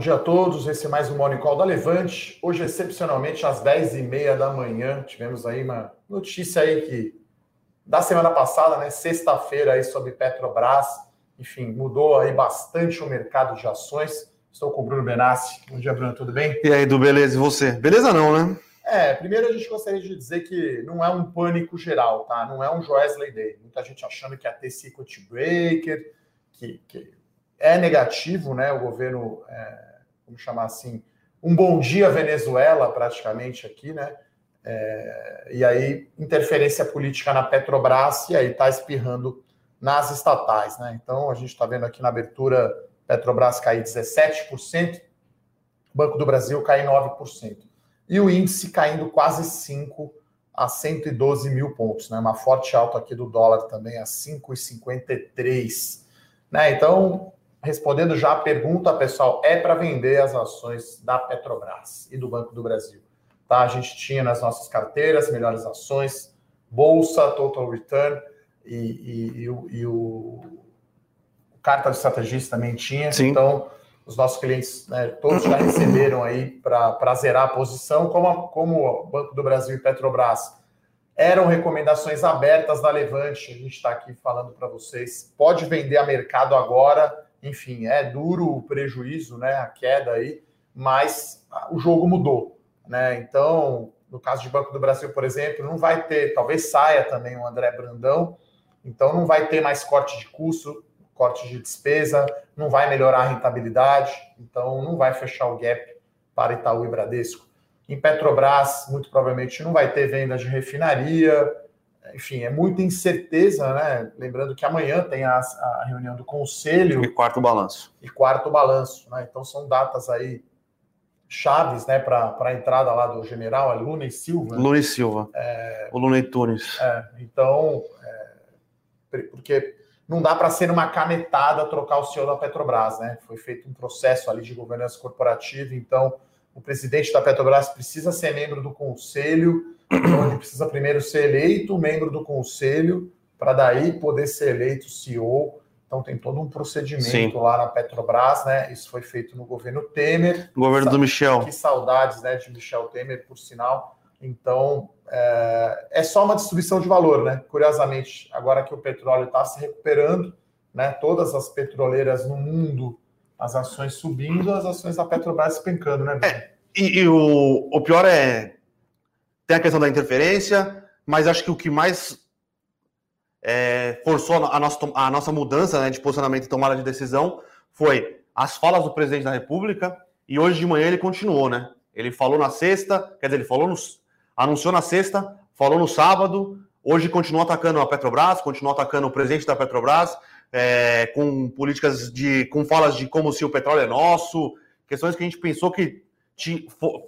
dia a todos. Esse é mais um Morning Call da Levante. Hoje, excepcionalmente, às 10h30 da manhã, tivemos aí uma notícia aí que da semana passada, né? Sexta-feira aí sobre Petrobras. Enfim, mudou aí bastante o mercado de ações. Estou com o Bruno Benassi. Bom dia, Bruno, tudo bem? E aí, do beleza? E você? Beleza não, né? É, primeiro a gente gostaria de dizer que não é um pânico geral, tá? Não é um Joesley Day. Muita gente achando que ia ter circuit breaker, que, que é negativo, né? O governo, é, vamos chamar assim, um bom dia Venezuela, praticamente aqui, né? É, e aí, interferência política na Petrobras, e aí está espirrando nas estatais, né? Então, a gente está vendo aqui na abertura Petrobras cair 17%, Banco do Brasil cair 9%. E o índice caindo quase 5% a 112 mil pontos, né? Uma forte alta aqui do dólar também a 5,53. Né? Então, respondendo já a pergunta, pessoal, é para vender as ações da Petrobras e do Banco do Brasil. Tá? A gente tinha nas nossas carteiras melhores ações, Bolsa, Total Return e, e, e, o, e o, carta de estrategista também tinha. Sim. Então, os nossos clientes, né, todos já receberam aí para zerar a posição, como, como o Banco do Brasil e Petrobras eram recomendações abertas da Levante, a gente está aqui falando para vocês, pode vender a mercado agora, enfim, é duro o prejuízo, né, a queda aí, mas o jogo mudou, né? Então, no caso de Banco do Brasil, por exemplo, não vai ter, talvez saia também o André Brandão, então não vai ter mais corte de custo, corte de despesa, não vai melhorar a rentabilidade, então não vai fechar o gap para Itaú e Bradesco. Em Petrobras, muito provavelmente não vai ter venda de refinaria, enfim, é muita incerteza, né? Lembrando que amanhã tem a, a reunião do conselho. E quarto balanço. E quarto balanço, né? Então são datas aí chaves, né, para a entrada lá do general, a Luna e Silva. Luna e Silva. É, o Luna e Tunes. É, então, é, porque não dá para ser uma canetada trocar o CEO da Petrobras, né? Foi feito um processo ali de governança corporativa, então o presidente da Petrobras precisa ser membro do conselho então, ele precisa primeiro ser eleito membro do conselho, para daí poder ser eleito CEO. Então, tem todo um procedimento Sim. lá na Petrobras, né? Isso foi feito no governo Temer. No governo do Michel. Que saudades, né, de Michel Temer, por sinal. Então, é, é só uma distribuição de valor, né? Curiosamente, agora que o petróleo está se recuperando, né? Todas as petroleiras no mundo, as ações subindo, as ações da Petrobras despencando, né? É, e, e o, o pior é tem a questão da interferência, mas acho que o que mais é, forçou a nossa, a nossa mudança né, de posicionamento e tomada de decisão foi as falas do presidente da República e hoje de manhã ele continuou, né? Ele falou na sexta, quer dizer, ele falou no, anunciou na sexta, falou no sábado, hoje continua atacando a Petrobras, continua atacando o presidente da Petrobras, é, com políticas de, com falas de como se o petróleo é nosso, questões que a gente pensou que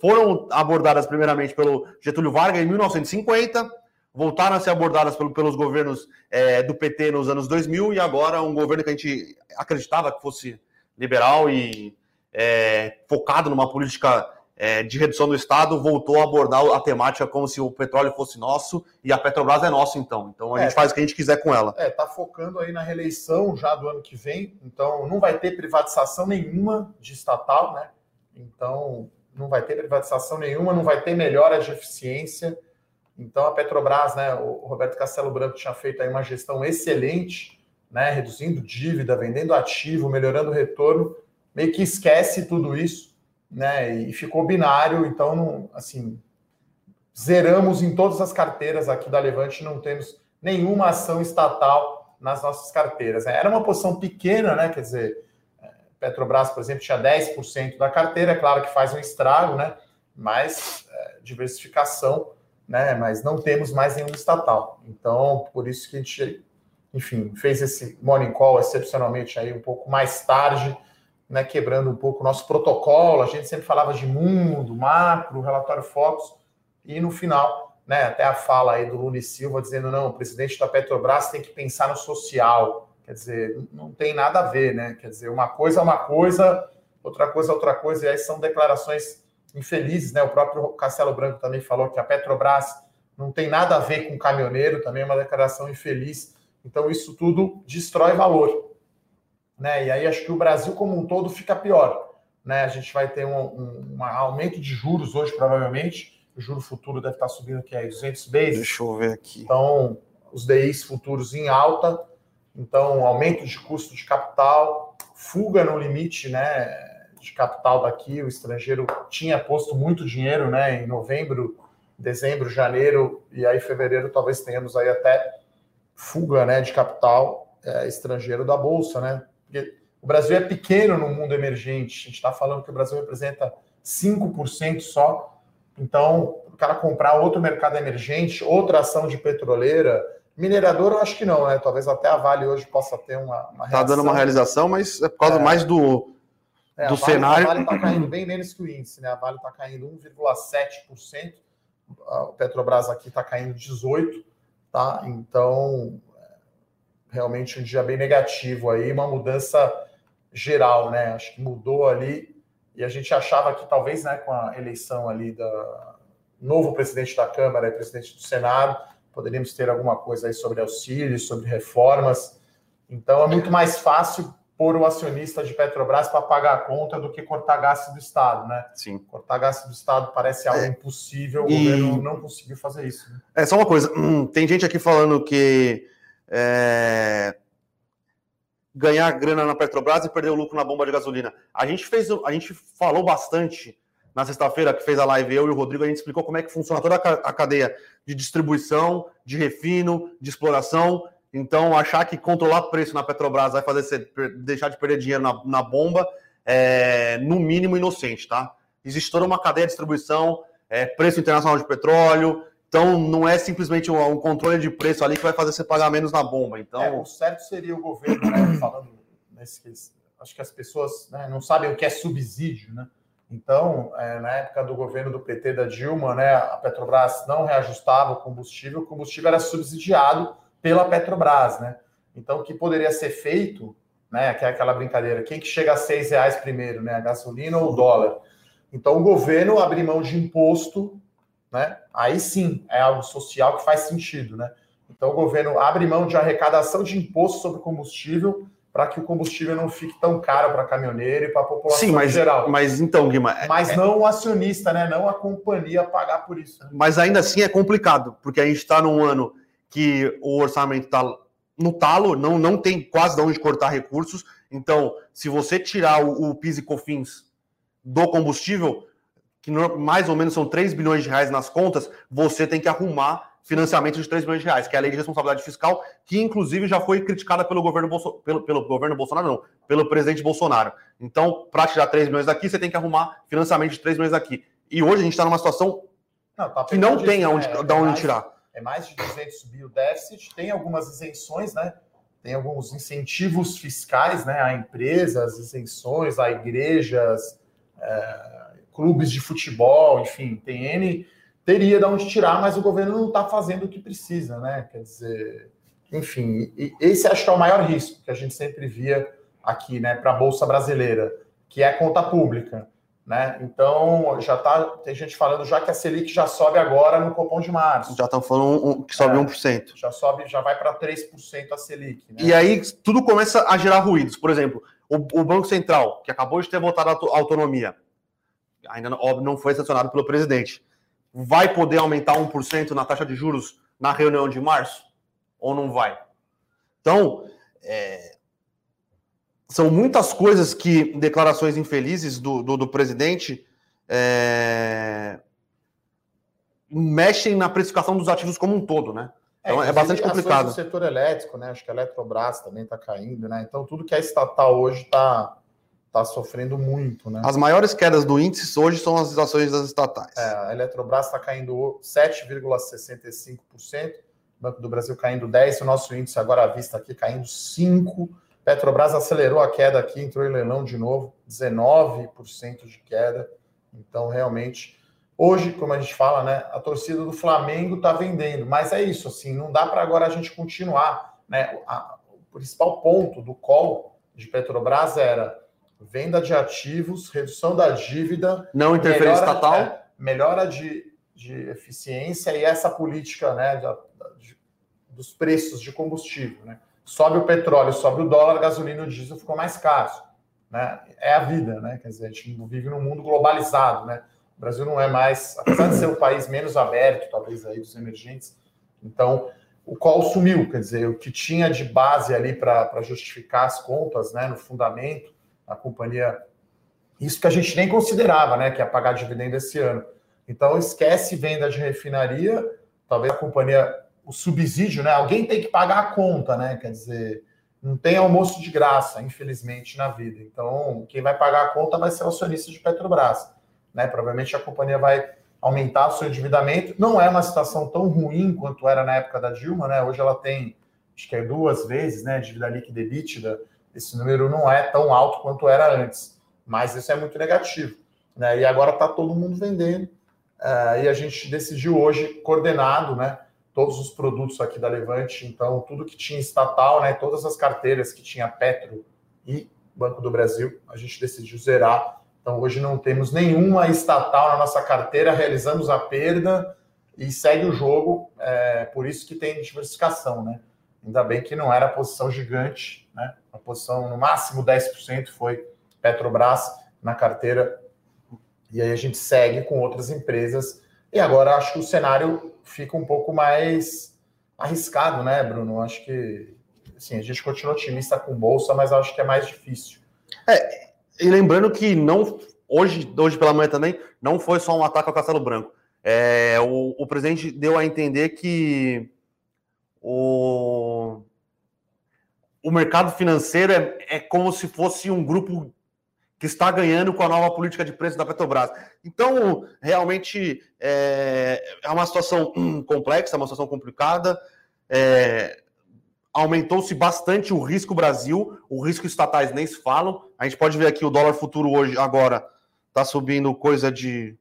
foram abordadas primeiramente pelo Getúlio Vargas em 1950, voltaram a ser abordadas pelo, pelos governos é, do PT nos anos 2000 e agora um governo que a gente acreditava que fosse liberal e é, focado numa política é, de redução do Estado voltou a abordar a temática como se o petróleo fosse nosso e a Petrobras é nossa, então. Então a é, gente faz o que a gente quiser com ela. É, tá focando aí na reeleição já do ano que vem, então não vai ter privatização nenhuma de estatal, né? Então não vai ter privatização nenhuma, não vai ter melhora de eficiência. Então a Petrobras, né, o Roberto Castelo Branco tinha feito aí uma gestão excelente, né, reduzindo dívida, vendendo ativo, melhorando o retorno, meio que esquece tudo isso, né, e ficou binário, então assim, zeramos em todas as carteiras aqui da Levante, não temos nenhuma ação estatal nas nossas carteiras. Era uma posição pequena, né, quer dizer, Petrobras, por exemplo, tinha 10% da carteira, é claro que faz um estrago, né? Mas é, diversificação, né? Mas não temos mais nenhum estatal. Então, por isso que a gente, enfim, fez esse morning call excepcionalmente aí um pouco mais tarde, né? Quebrando um pouco o nosso protocolo. A gente sempre falava de mundo, macro, relatório Focus, e no final, né? Até a fala aí do Lula Silva dizendo: não, o presidente da Petrobras tem que pensar no social Quer dizer, não tem nada a ver, né? Quer dizer, uma coisa é uma coisa, outra coisa é outra coisa, e aí são declarações infelizes, né? O próprio Castelo Branco também falou que a Petrobras não tem nada a ver com caminhoneiro, também é uma declaração infeliz. Então, isso tudo destrói valor. Né? E aí acho que o Brasil como um todo fica pior. né? A gente vai ter um, um, um aumento de juros hoje, provavelmente. O juro futuro deve estar subindo aqui a 200 bases. Deixa eu ver aqui. Então, os DIs futuros em alta. Então, aumento de custo de capital, fuga no limite, né? De capital daqui. O estrangeiro tinha posto muito dinheiro, né? Em novembro, dezembro, janeiro e aí fevereiro talvez tenhamos aí até fuga, né? De capital é, estrangeiro da bolsa, né? Porque o Brasil é pequeno no mundo emergente. A gente está falando que o Brasil representa 5% só. Então, o cara comprar outro mercado emergente, outra ação de petroleira, minerador, eu acho que não, né? Talvez até a Vale hoje possa ter uma, uma Está dando uma realização, mas é por causa é. mais do, é, do a vale, cenário. A Vale está caindo bem menos que o índice, né? A Vale está caindo 1,7%. O Petrobras aqui está caindo 18%, tá? Então, realmente um dia bem negativo aí, uma mudança geral, né? Acho que mudou ali e a gente achava que talvez, né, com a eleição ali da novo presidente da Câmara e presidente do Senado, poderíamos ter alguma coisa aí sobre auxílios, sobre reformas. Então é muito mais fácil pôr o acionista de Petrobras para pagar a conta do que cortar gasto do Estado, né? Sim. Cortar gasto do Estado parece algo é. impossível, o e... governo não conseguiu fazer isso. Né? É só uma coisa, hum, tem gente aqui falando que é, ganhar grana na Petrobras e perder o lucro na bomba de gasolina. A gente fez, a gente falou bastante na sexta-feira que fez a live, eu e o Rodrigo, a gente explicou como é que funciona toda a cadeia de distribuição, de refino, de exploração. Então, achar que controlar preço na Petrobras vai fazer você deixar de perder dinheiro na, na bomba é, no mínimo, inocente, tá? Existe toda uma cadeia de distribuição, é, preço internacional de petróleo, então, não é simplesmente um, um, controle de preço ali que vai fazer você pagar menos na bomba. Então, é, o certo seria o governo, né, falando nesse, acho que as pessoas né, não sabem o que é subsídio, né? Então, é, na época do governo do PT da Dilma, né, a Petrobras não reajustava o combustível, o combustível era subsidiado pela Petrobras, né? Então, o que poderia ser feito, né, que é aquela brincadeira, quem que chega a seis reais primeiro, né, a gasolina ou o dólar? Então, o governo abrir mão de imposto né? Aí sim é algo social que faz sentido, né? Então o governo abre mão de arrecadação de imposto sobre combustível para que o combustível não fique tão caro para caminhoneiro e para a população Sim, mas, geral. Mas então, Guima. É- mas é, não o acionista, né? Não a companhia pagar por isso. Né? Mas ainda assim é complicado, porque a gente está num ano que o orçamento está no talo, não, não tem quase de onde cortar recursos. Então, se você tirar o, o PIS e COFINS do combustível, que mais ou menos são 3 bilhões de reais nas contas, você tem que arrumar financiamento de 3 bilhões de reais, que é a lei de responsabilidade fiscal, que inclusive já foi criticada pelo governo, Bolso... pelo, pelo governo Bolsonaro, não, pelo presidente Bolsonaro. Então, para tirar 3 bilhões daqui, você tem que arrumar financiamento de 3 bilhões daqui. E hoje a gente está numa situação não, tá que não tem aonde, é, da onde mais, tirar. É mais de 200 mil déficit, tem algumas isenções, né? Tem alguns incentivos fiscais né, a empresas, isenções a igrejas, é clubes de futebol, enfim, tem N, teria de onde tirar, mas o governo não está fazendo o que precisa, né? Quer dizer, enfim, esse acho que é o maior risco que a gente sempre via aqui, né, para a Bolsa Brasileira, que é a conta pública. Né? Então, já tá, tem gente falando já que a Selic já sobe agora no cupom de março. Já estão falando um, que sobe é, 1%. Já sobe, já vai para 3% a Selic. Né? E aí tudo começa a gerar ruídos. Por exemplo, o, o Banco Central, que acabou de ter votado a autonomia, ainda óbvio, não foi sancionado pelo presidente. Vai poder aumentar 1% na taxa de juros na reunião de março? Ou não vai? Então, é, são muitas coisas que declarações infelizes do, do, do presidente é, mexem na precificação dos ativos como um todo, né? Então é, é bastante complicado. O setor elétrico, né? Acho que a Eletrobras também está caindo, né? Então tudo que é estatal hoje está está sofrendo muito, né? As maiores quedas do índice hoje são as ações das estatais. É, a Eletrobras está caindo 7,65%, o Banco do Brasil caindo 10%, o nosso índice agora à vista aqui caindo 5%. Petrobras acelerou a queda aqui, entrou em leilão de novo, 19% de queda. Então, realmente, hoje, como a gente fala, né, a torcida do Flamengo está vendendo, mas é isso, assim, não dá para agora a gente continuar, né? A, o principal ponto do call de Petrobras era venda de ativos, redução da dívida, não interferência estatal, é, melhora de, de eficiência e essa política né, de, de, dos preços de combustível. Né? Sobe o petróleo, sobe o dólar, gasolina e o diesel ficou mais caro. né? É a vida, né? Quer dizer, a gente vive num mundo globalizado, né? O Brasil não é mais, apesar de ser o país menos aberto, talvez aí dos emergentes, então o qual sumiu, quer dizer, o que tinha de base ali para justificar as contas, né, no fundamento, a companhia, isso que a gente nem considerava, né, que ia pagar dividendo esse ano. Então esquece venda de refinaria, talvez a companhia, o subsídio, né, alguém tem que pagar a conta, né, quer dizer, não tem almoço de graça, infelizmente, na vida. Então, quem vai pagar a conta vai ser o acionista de Petrobras. Né? Provavelmente a companhia vai aumentar o seu endividamento. Não é uma situação tão ruim quanto era na época da Dilma, né? Hoje ela tem, acho que é duas vezes, né? Dívida líquida e EBITDA. Esse número não é tão alto quanto era antes, mas isso é muito negativo. Né? E agora está todo mundo vendendo. Uh, e a gente decidiu hoje, coordenado, né? todos os produtos aqui da Levante, então tudo que tinha estatal, né, todas as carteiras que tinha Petro e Banco do Brasil, a gente decidiu zerar. Então hoje não temos nenhuma estatal na nossa carteira, realizamos a perda e segue o jogo, é, por isso que tem diversificação, né? Ainda bem que não era posição gigante, né? A posição no máximo 10% foi Petrobras na carteira. E aí a gente segue com outras empresas. E agora acho que o cenário fica um pouco mais arriscado, né, Bruno? Acho que assim, a gente continua otimista com bolsa, mas acho que é mais difícil. É, e lembrando que não hoje, hoje pela manhã também, não foi só um ataque ao Castelo Branco. É, o, o presidente deu a entender que o, o mercado financeiro é, é como se fosse um grupo que está ganhando com a nova política de preço da Petrobras. Então, realmente é, é uma situação complexa, uma situação complicada. É, Aumentou-se bastante o risco Brasil, o risco estatais nem se falam. A gente pode ver aqui o dólar futuro hoje, agora, está subindo coisa de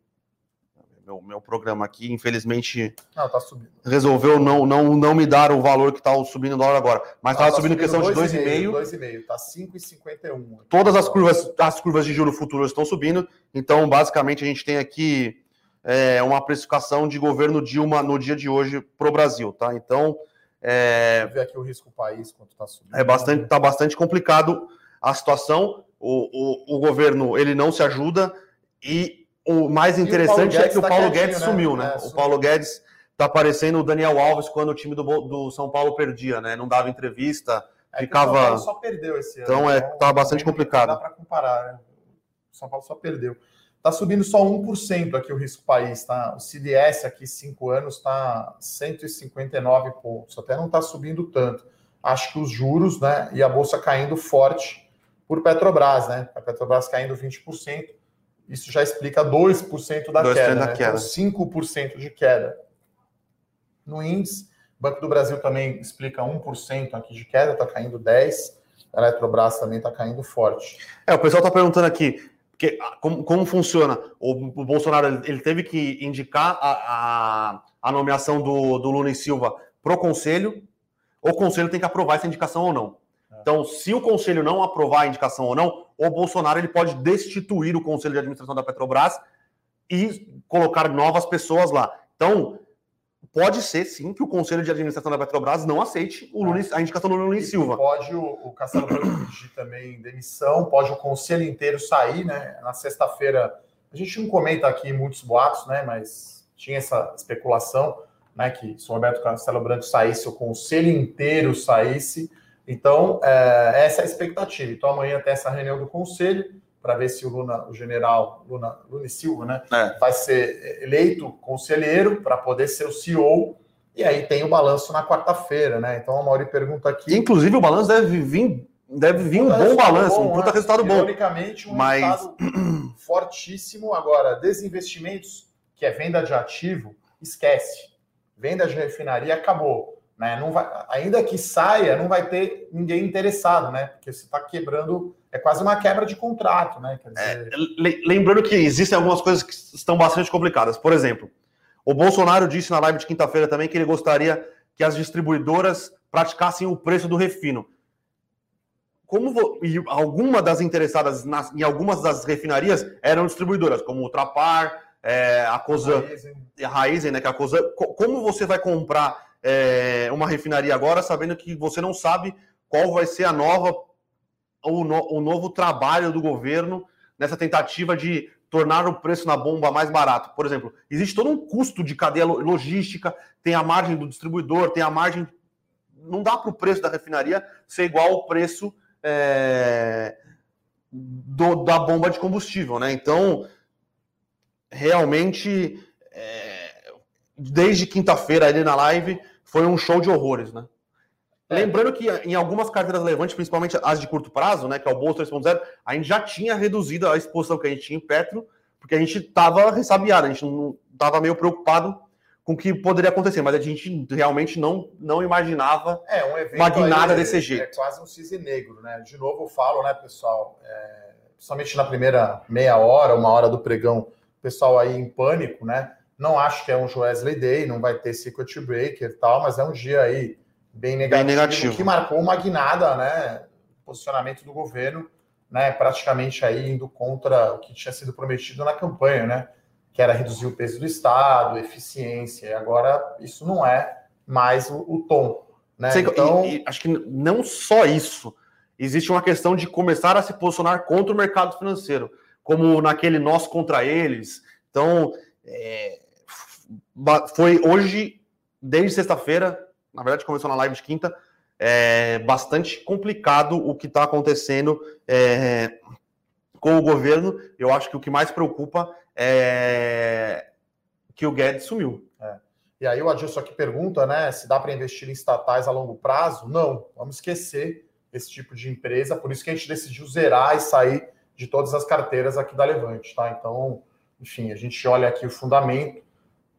meu, meu programa aqui, infelizmente, não, tá resolveu não, não, não me dar o valor que está subindo o dólar agora. Mas estava tá subindo, subindo questão de 2,5. 2,5, está 5,51. Todas as curvas, as curvas de juro futuro estão subindo. Então, basicamente, a gente tem aqui é, uma precificação de governo Dilma no dia de hoje para o Brasil, tá? Então. É, ver aqui o risco país quanto está subindo. É bastante, está bastante complicado a situação. O, o, o governo ele não se ajuda e o mais interessante é que o tá Paulo Guedes né? sumiu, né? É, o Paulo Guedes tá parecendo o Daniel Alves quando o time do, do São Paulo perdia, né? Não dava entrevista, é ficava. O São Paulo só perdeu esse ano. Então é, então, tá bastante complicado. Não dá para comparar, né? O São Paulo só perdeu. Tá subindo só 1% aqui o risco país, tá? O CDS aqui, 5 anos, tá 159 pontos. Até não tá subindo tanto. Acho que os juros, né? E a bolsa caindo forte por Petrobras, né? A Petrobras caindo 20% isso já explica 2% da 2 queda, da né? queda. Então, 5% de queda. No índice, o Banco do Brasil também explica 1% aqui de queda, está caindo 10%. A Eletrobras também está caindo forte. É, o pessoal está perguntando aqui, que, como, como funciona? O, o Bolsonaro ele teve que indicar a, a, a nomeação do, do Lula e Silva para o Conselho, o Conselho tem que aprovar essa indicação ou não. Então, se o conselho não aprovar a indicação ou não, o Bolsonaro ele pode destituir o conselho de administração da Petrobras e colocar novas pessoas lá. Então, pode ser sim que o conselho de administração da Petrobras não aceite o Lula, a indicação do Lula e Silva. Pode o, o Castelo Branco pedir também demissão, pode o conselho inteiro sair, né? Na sexta-feira, a gente não comenta aqui muitos boatos, né? Mas tinha essa especulação, né? Que se o Roberto Castelo Branco saísse, o conselho inteiro saísse. Então, é, essa é a expectativa. Então, amanhã tem essa reunião do conselho para ver se o Luna, o general Luna, Luna Silva, né, é. vai ser eleito conselheiro para poder ser o CEO. E aí tem o balanço na quarta-feira, né? Então a Mauri pergunta aqui. Inclusive, o balanço deve vir, deve vir um bom balanço, bom, um puta né? resultado bom. Teoricamente, um Mas... resultado fortíssimo. Agora, desinvestimentos, que é venda de ativo, esquece. Venda de refinaria acabou. Né? Não vai, ainda que saia, não vai ter ninguém interessado, né? Porque você está quebrando, é quase uma quebra de contrato, né? Dizer... É, lembrando que existem algumas coisas que estão bastante complicadas. Por exemplo, o Bolsonaro disse na live de quinta-feira também que ele gostaria que as distribuidoras praticassem o preço do refino. Como vo... e alguma das interessadas nas... em algumas das refinarias eram distribuidoras, como o Trapar, é, a Cosan, a Raizen, né? Que é a Cosan. Como você vai comprar é, uma refinaria agora, sabendo que você não sabe qual vai ser a nova o, no, o novo trabalho do governo nessa tentativa de tornar o preço na bomba mais barato. Por exemplo, existe todo um custo de cadeia logística, tem a margem do distribuidor, tem a margem. Não dá para o preço da refinaria ser igual ao preço é, do, da bomba de combustível, né? Então, realmente, é, desde quinta-feira ali na live, foi um show de horrores, né? É. Lembrando que em algumas carteiras relevantes, principalmente as de curto prazo, né, que é o Bolsa 3.0, a gente já tinha reduzido a exposição que a gente tinha em Petro, porque a gente estava ressabiado, a gente não estava meio preocupado com o que poderia acontecer, mas a gente realmente não, não imaginava é, um evento uma guinada aí, desse é, jeito. É quase um cisne negro, né? De novo eu falo, né, pessoal, é, principalmente na primeira meia hora, uma hora do pregão, o pessoal aí em pânico, né? Não acho que é um Joesley Day, não vai ter Secret Breaker e tal, mas é um dia aí bem negativo, bem negativo. que marcou uma guinada, né? Posicionamento do governo, né? Praticamente aí indo contra o que tinha sido prometido na campanha, né? Que era reduzir o peso do Estado, eficiência. E agora isso não é mais o, o tom. Né? Sei, então... E, e, acho que não só isso. Existe uma questão de começar a se posicionar contra o mercado financeiro, como naquele nós contra eles. Então, é, foi hoje, desde sexta-feira, na verdade começou na live de quinta, é bastante complicado o que está acontecendo é, com o governo. Eu acho que o que mais preocupa é que o Guedes sumiu. É. E aí o Adilson aqui pergunta, né, se dá para investir em estatais a longo prazo? Não, vamos esquecer esse tipo de empresa, por isso que a gente decidiu zerar e sair de todas as carteiras aqui da Levante, tá? Então, enfim, a gente olha aqui o fundamento,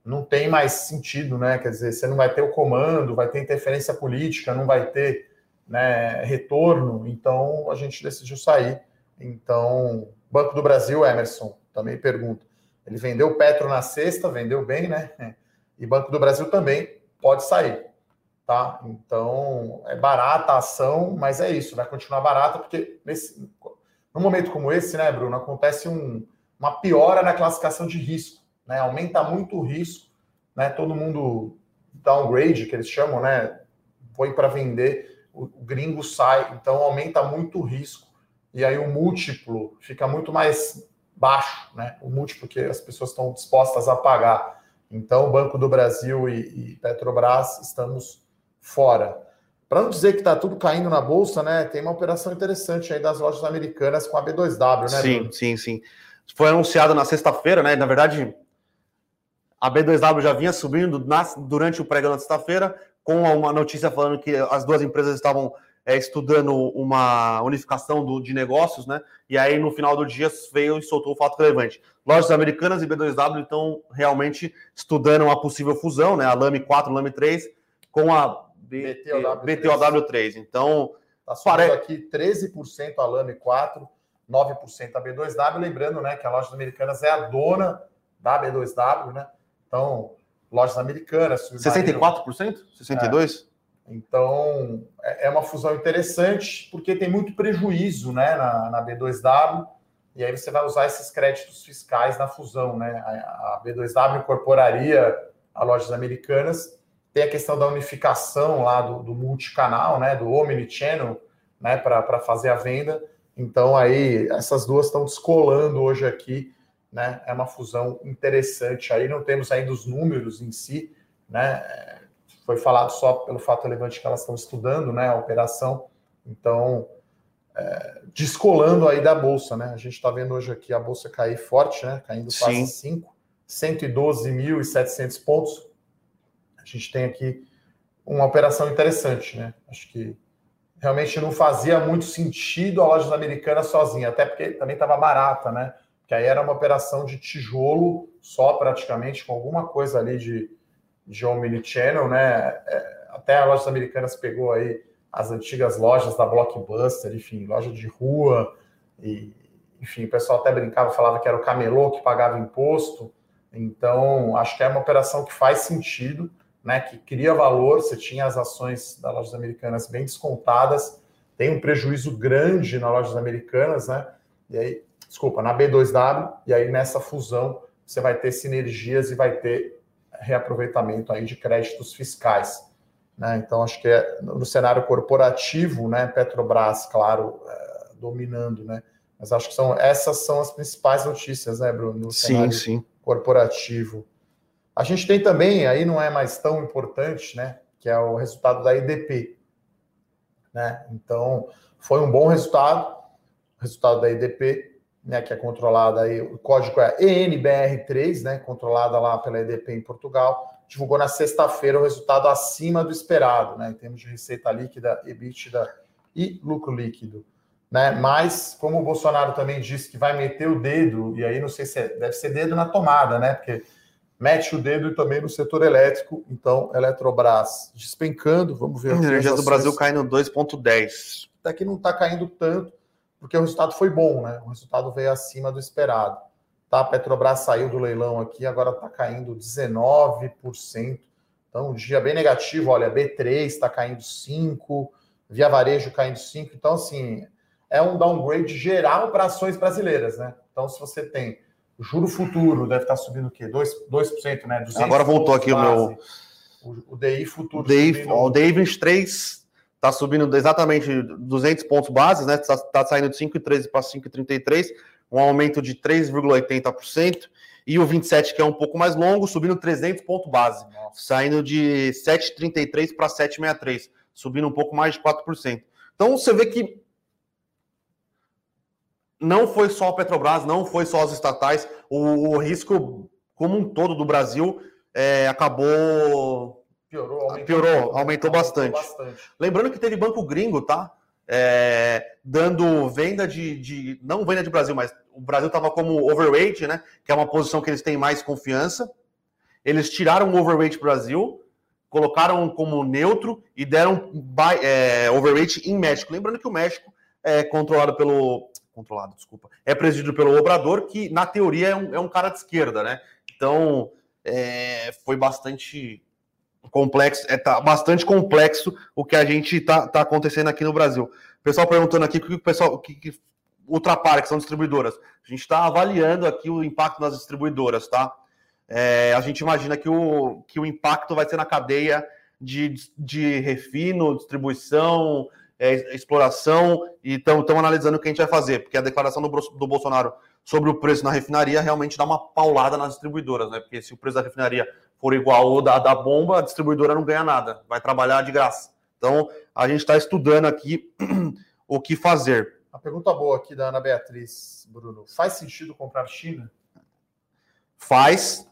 não tem mais sentido, né? Quer dizer, você não vai ter o comando, vai ter interferência política, não vai ter né, retorno, então a gente decidiu sair. Então, Banco do Brasil, Emerson, também pergunta. Ele vendeu Petro na sexta, vendeu bem, né? E Banco do Brasil também pode sair, tá? Então, é barata a ação, mas é isso, vai continuar barata, porque nesse, num momento como esse, né, Bruno, acontece um, uma piora na classificação de risco né? Aumenta muito o risco, né? Todo mundo downgrade, que eles chamam, né? Foi para vender, o, o gringo sai, então aumenta muito o risco. E aí o múltiplo fica muito mais baixo, né? O múltiplo que as pessoas estão dispostas a pagar. Então, Banco do Brasil e, e Petrobras estamos fora. Para não dizer que está tudo caindo na bolsa, né? Tem uma operação interessante aí das lojas americanas com a B2W, né? Sim, sim, sim. Foi anunciado na sexta-feira, né? Na verdade, a B2W já vinha subindo durante o pregão na sexta-feira, com uma notícia falando que as duas empresas estavam é, estudando uma unificação do, de negócios, né? E aí, no final do dia, veio e soltou o fato relevante. Lojas americanas e B2W estão realmente estudando uma possível fusão, né? A LAME 4, LAME 3, com a BTOW3. BTOW3. Então, está pare... aqui 13% a LAME 4, 9% a B2W. Lembrando, né, que a Lojas Americanas é a dona da B2W, né? Então, lojas americanas. 64%? 62%? É. Então, é, é uma fusão interessante, porque tem muito prejuízo né, na, na B2W, e aí você vai usar esses créditos fiscais na fusão. Né? A, a B2W incorporaria a lojas americanas. Tem a questão da unificação lá do, do multicanal, né, do Omnichannel, né, para fazer a venda. Então, aí, essas duas estão descolando hoje aqui né? É uma fusão interessante. Aí não temos ainda os números em si, né? Foi falado só pelo fato relevante que elas estão estudando, né? A operação. Então, é, descolando aí da bolsa, né? A gente está vendo hoje aqui a bolsa cair forte, né? Caindo quase 5, 112.700 pontos. A gente tem aqui uma operação interessante, né? Acho que realmente não fazia muito sentido a loja americana sozinha, até porque também estava barata, né? Que aí era uma operação de tijolo só praticamente, com alguma coisa ali de, de omnichannel, né? É, até a Lojas Americanas pegou aí as antigas lojas da Blockbuster, enfim, loja de rua, e enfim, o pessoal até brincava, falava que era o camelô que pagava imposto. Então, acho que é uma operação que faz sentido, né? Que cria valor. Você tinha as ações das lojas americanas bem descontadas, tem um prejuízo grande nas lojas americanas, né? E aí desculpa, na B2W, e aí nessa fusão você vai ter sinergias e vai ter reaproveitamento aí de créditos fiscais. Né? Então, acho que é, no cenário corporativo, né, Petrobras, claro, é, dominando, né? Mas acho que são essas são as principais notícias, né, Bruno? No sim, sim. Corporativo. A gente tem também, aí não é mais tão importante, né? Que é o resultado da EDP. Né? Então, foi um bom resultado, resultado da EDP, né, que é controlada aí, o código é ENBR3, né, controlada lá pela EDP em Portugal, divulgou na sexta-feira o resultado acima do esperado, né, em termos de receita líquida, EBITDA e lucro líquido. Né? Mas, como o Bolsonaro também disse que vai meter o dedo, e aí não sei se é, deve ser dedo na tomada, né? Porque mete o dedo também no setor elétrico, então Eletrobras despencando, vamos ver. A energia do Brasil caindo 2,10. Até que não está caindo tanto, porque o resultado foi bom, né? O resultado veio acima do esperado. Tá? A Petrobras saiu do leilão aqui, agora está caindo 19%. Então, um dia bem negativo, olha, B3 está caindo 5%, Via Varejo caindo 5%. Então, assim, é um downgrade geral para ações brasileiras, né? Então, se você tem o juro futuro, deve estar subindo o quê? 2%, 2% né? Agora voltou aqui base, o meu. O, o DI futuro. O DI, subindo... o DI 23 está subindo exatamente 200 pontos bases, né? Está tá saindo de 5,13 para 5,33, um aumento de 3,80%. E o 27, que é um pouco mais longo, subindo 300 pontos base, Nossa. saindo de 7,33 para 7,63, subindo um pouco mais de 4%. Então você vê que não foi só a Petrobras, não foi só as estatais, o, o risco como um todo do Brasil é, acabou. Piorou, aumentou, piorou, aumentou, aumentou bastante. bastante. Lembrando que teve banco gringo, tá? É, dando venda de, de, Não venda de Brasil, mas o Brasil estava como overweight, né? Que é uma posição que eles têm mais confiança. Eles tiraram o overweight Brasil, colocaram como neutro e deram buy, é, overweight em México. Lembrando que o México é controlado pelo controlado, desculpa, é presidido pelo Obrador, que na teoria é um, é um cara de esquerda, né? Então é, foi bastante complexo, é tá bastante complexo o que a gente tá, tá acontecendo aqui no Brasil. O pessoal perguntando aqui o que o pessoal, o que, que que são distribuidoras. A gente está avaliando aqui o impacto nas distribuidoras, tá? É, a gente imagina que o, que o impacto vai ser na cadeia de, de refino, distribuição, é, exploração e estão analisando o que a gente vai fazer, porque a declaração do, do Bolsonaro sobre o preço na refinaria realmente dá uma paulada nas distribuidoras, né? Porque se o preço da refinaria for igual ao da, da bomba, a distribuidora não ganha nada, vai trabalhar de graça. Então, a gente está estudando aqui o que fazer. A pergunta boa aqui da Ana Beatriz, Bruno. Faz sentido comprar China? Faz.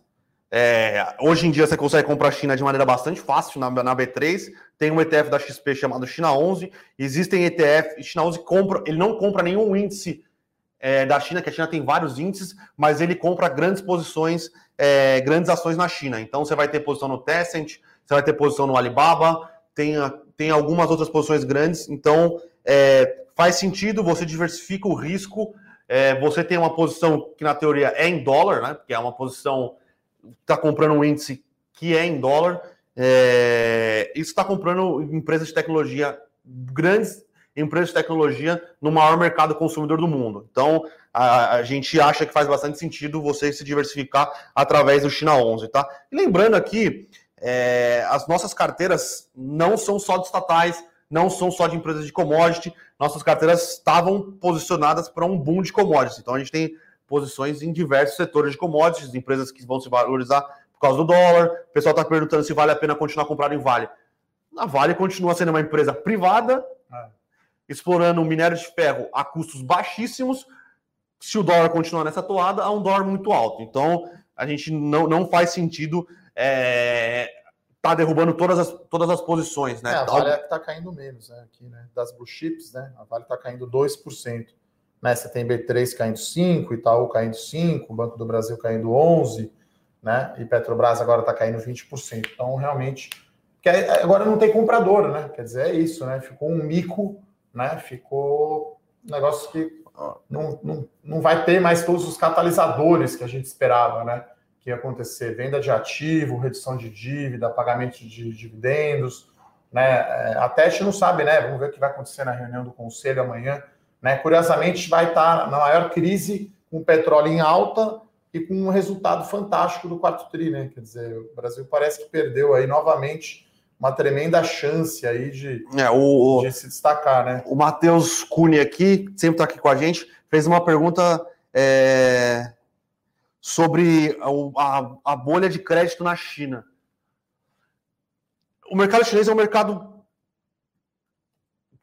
É, hoje em dia você consegue comprar China de maneira bastante fácil na, na B3. Tem um ETF da XP chamado China 11. Existem ETF. China 11 compra, ele não compra nenhum índice é, da China, que a China tem vários índices, mas ele compra grandes posições, é, grandes ações na China. Então você vai ter posição no Tencent, você vai ter posição no Alibaba, tem, tem algumas outras posições grandes. Então é, faz sentido, você diversifica o risco. É, você tem uma posição que na teoria é em dólar, né? Porque é uma posição está comprando um índice que é em dólar, é, isso está comprando empresas de tecnologia, grandes empresas de tecnologia no maior mercado consumidor do mundo. Então, a, a, gente acha que faz bastante sentido você se diversificar através do China 11, tá? E lembrando aqui, é, as nossas carteiras não são só de estatais, não são só de empresas de commodity, nossas carteiras estavam posicionadas para um boom de commodities. Então, a gente tem posições em diversos setores de commodities, empresas que vão se valorizar por causa do dólar. O pessoal está perguntando se vale a pena continuar comprando em Vale. A Vale continua sendo uma empresa privada, é. Explorando o minério de ferro a custos baixíssimos. Se o dólar continuar nessa toada, há um dólar muito alto. Então, a gente não, não faz sentido é, tá derrubando todas as, todas as posições, né? É, a Vale é que está caindo menos, né? Aqui, né? Das blue chips, né? A Vale está caindo 2%. Né? Você tem B3 caindo 5, Itaú caindo 5, Banco do Brasil caindo 11, né? E Petrobras agora está caindo 20%. Então, realmente, agora não tem comprador, né? Quer dizer, é isso, né? Ficou um mico, né? Ficou um negócio que não, não, não vai ter mais todos os catalisadores que a gente esperava, né? Que ia acontecer venda de ativo, redução de dívida, pagamento de dividendos, né? É, até a gente não sabe, né? Vamos ver o que vai acontecer na reunião do conselho amanhã né? Curiosamente, vai estar na maior crise com petróleo em alta e com um resultado fantástico do quarto tri, né? Quer dizer, o Brasil parece que perdeu aí novamente uma tremenda chance aí de, é, o, de se destacar, né? O Matheus Cune aqui, sempre está aqui com a gente, fez uma pergunta é, sobre a, a, bolha de crédito na China. O mercado chinês é um mercado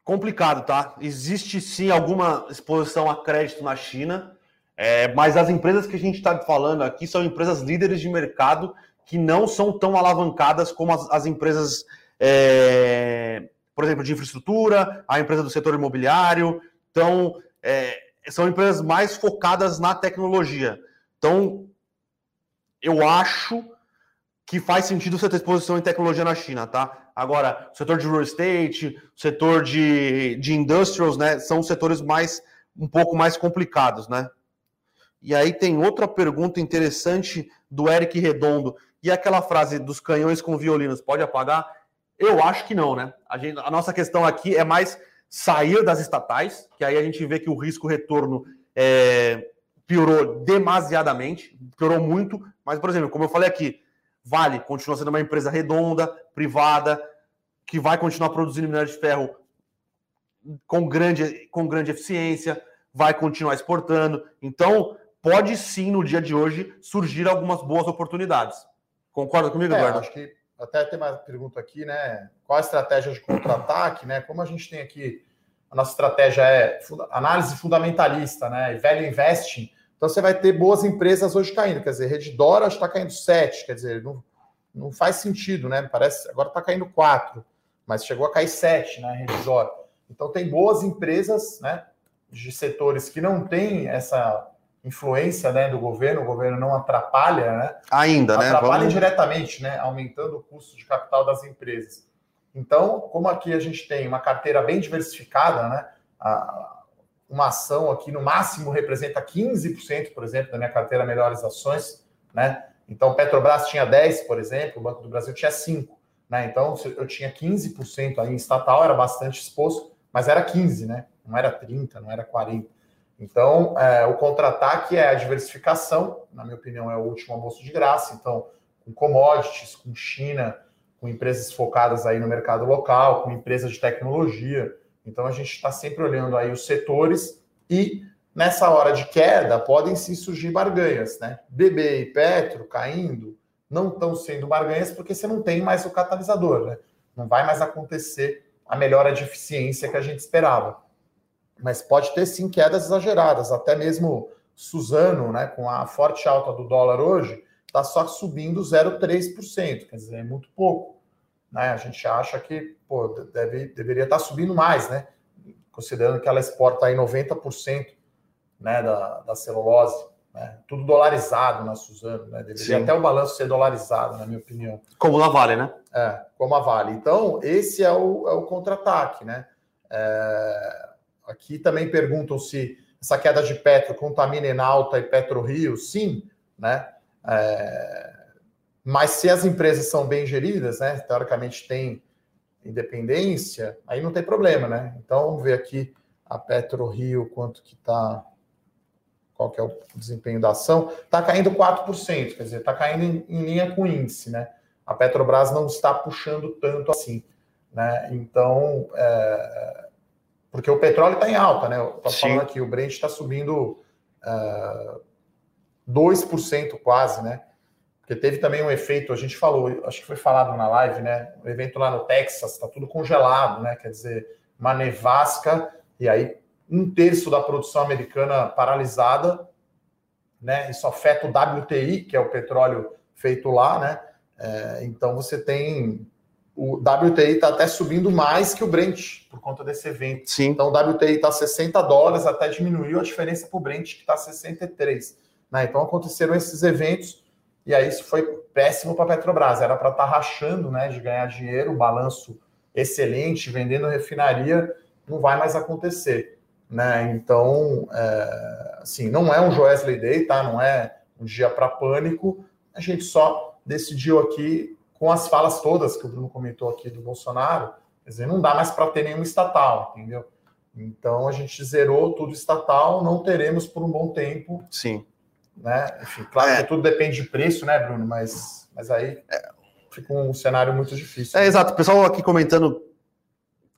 complicado, tá? Existe sim alguma exposição a crédito na China, é, mas as empresas que a gente está falando aqui são empresas líderes de mercado que não são tão alavancadas como as, as empresas, é, por exemplo, de infraestrutura, a empresa do setor imobiliário. Então, é, são empresas mais focadas na tecnologia. Então, eu acho que faz sentido você ter exposição em tecnologia na China, tá? Agora, o setor de real estate, o setor de, de industrials, né, são setores mais um pouco mais complicados, né? E aí tem outra pergunta interessante do Eric Redondo. E aquela frase dos canhões com violinos, pode apagar? Eu acho que não, né? A, gente, a nossa questão aqui é mais sair das estatais, que aí a gente vê que o risco-retorno é, piorou demasiadamente, piorou muito. Mas, por exemplo, como eu falei aqui, Vale continua sendo uma empresa redonda, privada, que vai continuar produzindo minério de ferro com grande, com grande eficiência, vai continuar exportando. Então, pode sim, no dia de hoje, surgir algumas boas oportunidades. Concorda comigo, é, Eduardo? Acho que até tem uma pergunta aqui, né? Qual a estratégia de contra-ataque, né? Como a gente tem aqui, a nossa estratégia é análise fundamentalista, né? E velho investing então você vai ter boas empresas hoje caindo. Quer dizer, Redditor está caindo 7, quer dizer, não, não faz sentido, né? Parece agora está caindo 4, mas chegou a cair 7, né? Redditor. Então tem boas empresas, né? De setores que não têm essa influência né, do governo, o governo não atrapalha, né? Ainda, atrapalha né? Atrapalha diretamente, né? Aumentando o custo de capital das empresas. Então, como aqui a gente tem uma carteira bem diversificada, né? A, uma ação aqui no máximo representa 15%, por exemplo, da minha carteira melhores ações, né? Então, Petrobras tinha 10, por exemplo, o Banco do Brasil tinha 5, né? Então, eu tinha 15% aí em estatal, era bastante exposto, mas era 15, né? Não era 30, não era 40. Então, é, o contra-ataque é a diversificação, na minha opinião, é o último almoço de graça. Então, com commodities, com China, com empresas focadas aí no mercado local, com empresas de tecnologia, então a gente está sempre olhando aí os setores e nessa hora de queda podem se surgir barganhas, né? BB e Petro caindo não estão sendo barganhas porque você não tem mais o catalisador, né? Não vai mais acontecer a melhora de eficiência que a gente esperava. Mas pode ter sim quedas exageradas, até mesmo Suzano, né, com a forte alta do dólar hoje, está só subindo 0,3%, quer dizer, é muito pouco. Né? A gente acha que pô, deve, deveria estar subindo mais, né? Considerando que ela exporta aí 90% né, da, da celulose. Né? Tudo dolarizado na Suzano, né? Deveria Sim. até o balanço ser dolarizado, na minha opinião. Como a Vale, né? É, como a Vale. Então, esse é o, é o contra-ataque, né? É, aqui também perguntam se essa queda de Petro contamina Enalta e Petro Rio. Sim, né? É, mas se as empresas são bem geridas, né, teoricamente tem independência, aí não tem problema, né? Então vamos ver aqui a Petro Rio quanto que está, qual que é o desempenho da ação? Está caindo 4%, quer dizer, está caindo em, em, linha com o índice, né? A Petrobras não está puxando tanto assim, né? Então, é, porque o petróleo está em alta, né? Eu estou falando aqui, o Brent está subindo é, 2% quase, né? Porque teve também um efeito, a gente falou, acho que foi falado na live, né? O evento lá no Texas está tudo congelado, né? Quer dizer, uma nevasca, e aí um terço da produção americana paralisada, né? Isso afeta o WTI, que é o petróleo feito lá, né? É, então você tem. O WTI está até subindo mais que o Brent por conta desse evento. Sim. Então o WTI está 60 dólares, até diminuiu a diferença para o Brent, que está 63. Né? Então aconteceram esses eventos e aí isso foi péssimo para a Petrobras. Era para estar tá rachando né, de ganhar dinheiro, balanço excelente, vendendo refinaria, não vai mais acontecer. Né? Então, é, assim, não é um Joesley Day, tá? Não é um dia para pânico. A gente só decidiu aqui, com as falas todas que o Bruno comentou aqui do Bolsonaro, quer dizer, não dá mais para ter nenhum estatal, entendeu? Então a gente zerou tudo estatal, não teremos por um bom tempo. Sim né? Enfim, claro é. que tudo depende de preço, né, Bruno? Mas, mas aí. É. fica um cenário muito difícil. É, exato. O pessoal aqui comentando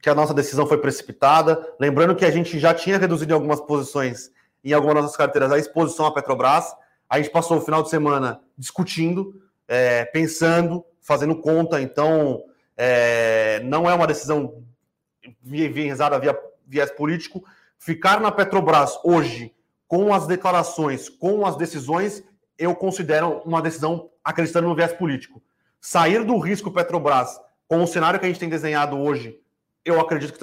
que a nossa decisão foi precipitada. Lembrando que a gente já tinha reduzido em algumas posições, em algumas das nossas carteiras, a exposição à Petrobras. A gente passou o final de semana discutindo, é, pensando, fazendo conta. Então, é, não é uma decisão enviesada via viés político. Ficar na Petrobras hoje, com as declarações, com as decisões, eu considero uma decisão acreditando no viés político. Sair do risco Petrobras com o cenário que a gente tem desenhado hoje eu acredito que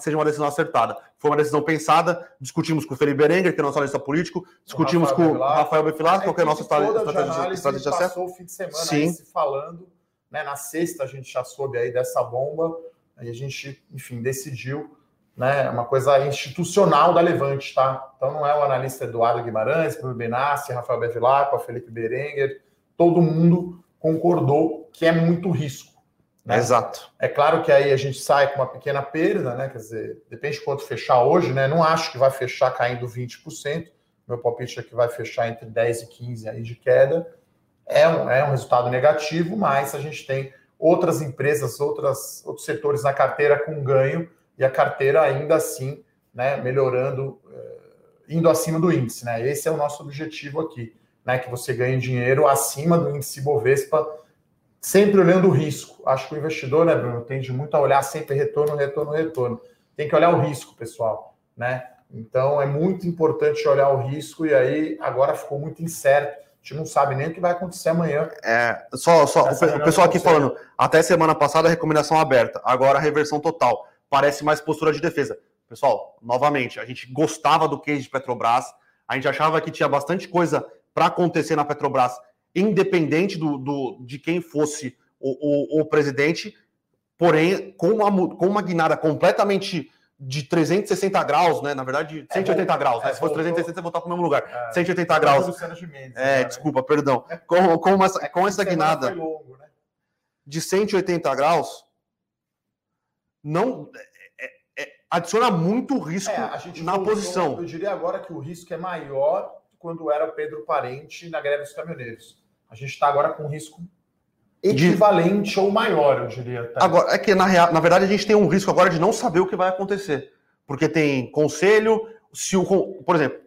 seja uma decisão acertada. Foi uma decisão pensada, discutimos com o Felipe Berenguer, que é nosso analista político, discutimos com o Rafael Befilasco, que é nosso estrategista de acesso. passou o fim de semana Sim. se falando, né, na sexta a gente já soube aí dessa bomba, aí a gente, enfim, decidiu, né, uma coisa institucional da Levante, tá? Então não é o analista Eduardo Guimarães, Bruno Benassi, Rafael Bevilacqua, Felipe Berenguer, todo mundo concordou que é muito risco. Né? Exato. É claro que aí a gente sai com uma pequena perda, né? Quer dizer, depende de quanto fechar hoje, né? Não acho que vai fechar caindo 20%. Meu palpite é que vai fechar entre 10 e 15 aí de queda. É um, é um resultado negativo, mas a gente tem outras empresas, outras, outros setores na carteira com ganho e a carteira ainda assim, né, melhorando, eh, indo acima do índice, né? Esse é o nosso objetivo aqui, né? Que você ganhe dinheiro acima do índice Bovespa sempre olhando o risco. Acho que o investidor, né, Bruno, tende muito a olhar sempre retorno, retorno, retorno. Tem que olhar o risco, pessoal, né? Então é muito importante olhar o risco e aí agora ficou muito incerto. A gente não sabe nem o que vai acontecer amanhã. É, só, só o pessoal aqui falando, até semana passada a recomendação aberta, agora a reversão total. Parece mais postura de defesa. Pessoal, novamente, a gente gostava do case de Petrobras, a gente achava que tinha bastante coisa para acontecer na Petrobras independente do, do, de quem fosse o, o, o presidente, porém, com uma, com uma guinada completamente de 360 graus, né? Na verdade, 180 é, graus, né? É, Se fosse 360, você voltar para o mesmo lugar. É, 180 graus. Mendes, é, né? desculpa, perdão. Com, com, uma, é com essa guinada longo, né? de 180 graus, não é, é, adiciona muito risco na posição. Eu diria agora que o risco é maior quando era Pedro Parente na greve dos caminhoneiros. A gente está agora com um risco equivalente de... ou maior, eu diria. Até. Agora, é que na, real, na verdade a gente tem um risco agora de não saber o que vai acontecer. Porque tem conselho, se o, por exemplo,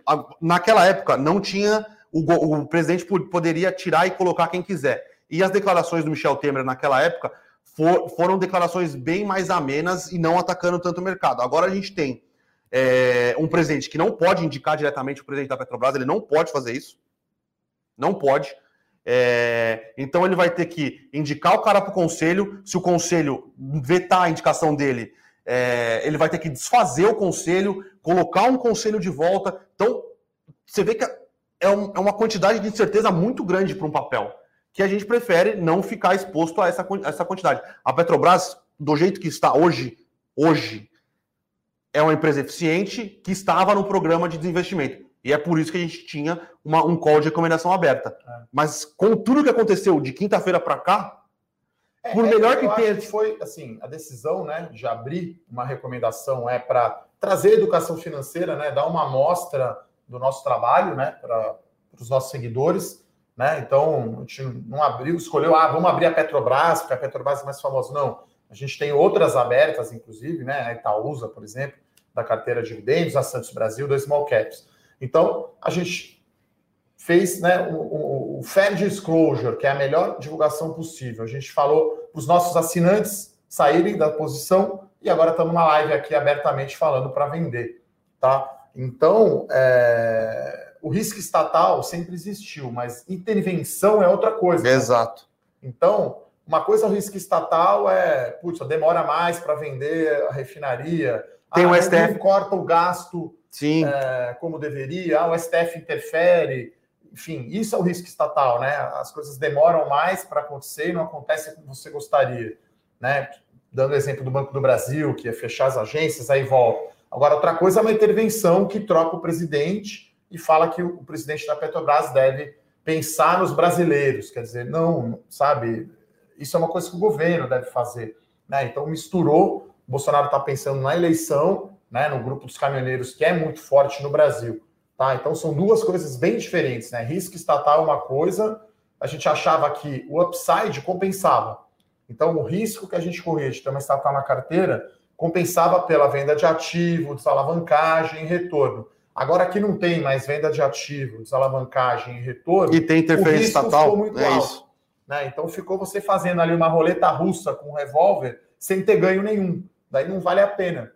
naquela época não tinha, o, o presidente poderia tirar e colocar quem quiser. E as declarações do Michel Temer naquela época for, foram declarações bem mais amenas e não atacando tanto o mercado. Agora a gente tem é, um presidente que não pode indicar diretamente o presidente da Petrobras, ele não pode fazer isso. Não pode. É, então ele vai ter que indicar o cara para o conselho. Se o conselho vetar a indicação dele, é, ele vai ter que desfazer o conselho, colocar um conselho de volta. Então você vê que é, um, é uma quantidade de incerteza muito grande para um papel que a gente prefere não ficar exposto a essa, a essa quantidade. A Petrobras, do jeito que está hoje, hoje é uma empresa eficiente que estava no programa de desinvestimento. E é por isso que a gente tinha uma, um call de recomendação aberta. É. Mas com tudo que aconteceu de quinta-feira para cá, é, por é, melhor que tenha. Que foi assim, a decisão né, de abrir uma recomendação é para trazer educação financeira, né, dar uma amostra do nosso trabalho né, para os nossos seguidores. Né? Então, a gente não abriu, escolheu, ah, vamos abrir a Petrobras, porque a Petrobras é mais famosa. Não. A gente tem outras abertas, inclusive, né? A Itaúsa, por exemplo, da carteira de dividendos, a Santos Brasil, da Small Caps. Então, a gente fez né, o, o, o Fair Disclosure, que é a melhor divulgação possível. A gente falou para os nossos assinantes saírem da posição e agora estamos na live aqui abertamente falando para vender. Tá? Então, é, o risco estatal sempre existiu, mas intervenção é outra coisa. Exato. Né? Então, uma coisa é o risco estatal é, putz, demora mais para vender a refinaria. Tem ah, o STF. corta o gasto Sim. É, como deveria, ah, o STF interfere, enfim, isso é o risco estatal, né? As coisas demoram mais para acontecer e não acontece como você gostaria, né? Dando exemplo do Banco do Brasil, que é fechar as agências, aí volta. Agora, outra coisa é uma intervenção que troca o presidente e fala que o presidente da Petrobras deve pensar nos brasileiros, quer dizer, não, sabe? Isso é uma coisa que o governo deve fazer, né? Então misturou, Bolsonaro está pensando na eleição né, no grupo dos caminhoneiros, que é muito forte no Brasil. Tá? Então são duas coisas bem diferentes. Né? Risco estatal é uma coisa a gente achava que o upside compensava. Então, o risco que a gente corria de ter uma estatal na carteira compensava pela venda de ativo, desalavancagem e retorno. Agora que não tem mais venda de ativo, desalavancagem e retorno. E tem interferência estatal. muito é alto, isso. Né? Então ficou você fazendo ali uma roleta russa com um revólver sem ter ganho nenhum. Daí não vale a pena.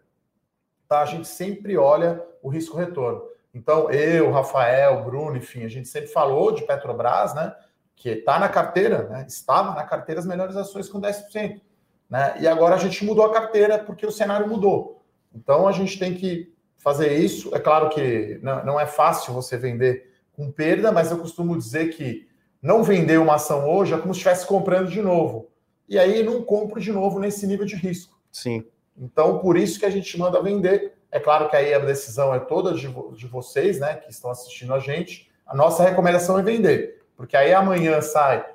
Tá? A gente sempre olha o risco-retorno. Então, eu, Rafael, Bruno, enfim, a gente sempre falou de Petrobras, né? Que está na carteira, né? Estava na carteira as melhores ações com 10%. Né? E agora a gente mudou a carteira porque o cenário mudou. Então a gente tem que fazer isso. É claro que não, é fácil você vender com perda, mas eu costumo dizer que não vender uma ação hoje é como se estivesse comprando de novo. E aí não compro de novo nesse nível de risco. Sim. Então, por isso que a gente manda vender. É claro que aí a decisão é toda de, de vocês, né, que estão assistindo a gente. A nossa recomendação é vender, porque aí amanhã sai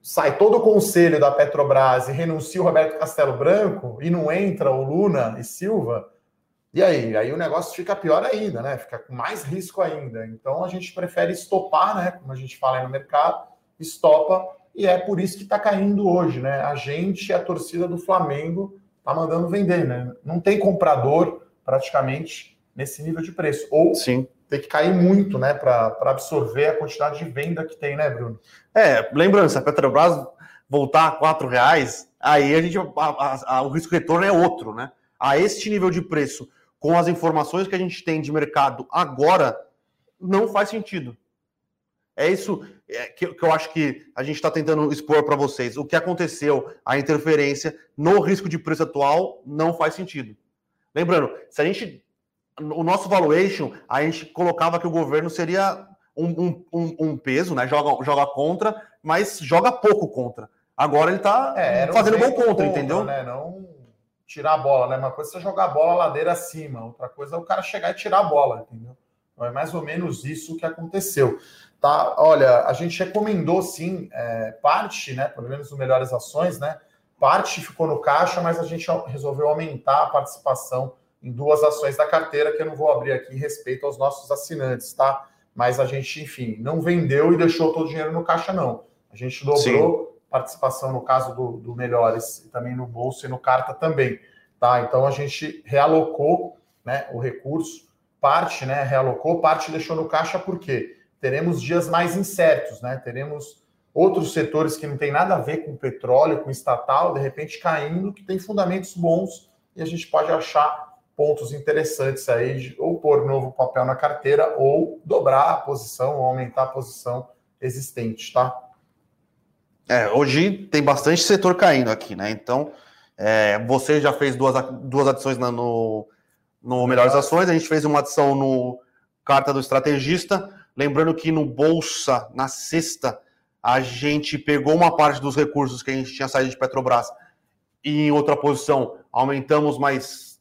sai todo o conselho da Petrobras e renuncia o Roberto Castelo Branco e não entra o Luna e Silva, e aí? Aí o negócio fica pior ainda, né? Fica com mais risco ainda. Então a gente prefere estopar, né? Como a gente fala aí no mercado, estopa, e é por isso que está caindo hoje, né? A gente, a torcida do Flamengo, tá mandando vender, né? Não tem comprador praticamente nesse nível de preço. Ou Sim tem que cair muito, né, para absorver a quantidade de venda que tem, né, Bruno? É, lembrando, se a Petrobras voltar a quatro reais, aí a gente, a, a, a, o risco retorno é outro, né? A este nível de preço, com as informações que a gente tem de mercado agora, não faz sentido. É isso que, que eu acho que a gente está tentando expor para vocês. O que aconteceu, a interferência no risco de preço atual, não faz sentido. Lembrando, se a gente o nosso valuation, a gente colocava que o governo seria um, um, um, peso, né? Joga, joga contra, mas joga pouco contra. Agora ele tá é, fazendo um gol contra, contra, entendeu? Né? Não tirar a bola, né? Uma coisa é você jogar a bola ladeira acima, outra coisa é o cara chegar e tirar a bola, entendeu? Então é mais ou menos isso que aconteceu. Tá? Olha, a gente recomendou sim é, parte, né? Pelo menos no Melhores Ações, né? Parte ficou no caixa, mas a gente resolveu aumentar a participação em duas ações da carteira que eu não vou abrir aqui em respeito aos nossos assinantes, tá? Mas a gente, enfim, não vendeu e deixou todo o dinheiro no caixa, não. A gente dobrou Sim. participação no caso do, do Melhores e também no bolso e no Carta também, tá? Então a gente realocou né, o recurso, parte, né? Realocou, parte deixou no caixa porque teremos dias mais incertos, né? Teremos outros setores que não tem nada a ver com petróleo, com estatal, de repente caindo, que tem fundamentos bons e a gente pode achar pontos interessantes aí, de, ou pôr novo papel na carteira, ou dobrar a posição, ou aumentar a posição existente, tá? É, hoje tem bastante setor caindo aqui, né? Então, é, você já fez duas, duas adições na, no, no Melhores Ações, a gente fez uma adição no Carta do Estrategista. Lembrando que no Bolsa, na sexta, a gente pegou uma parte dos recursos que a gente tinha saído de Petrobras e em outra posição aumentamos mais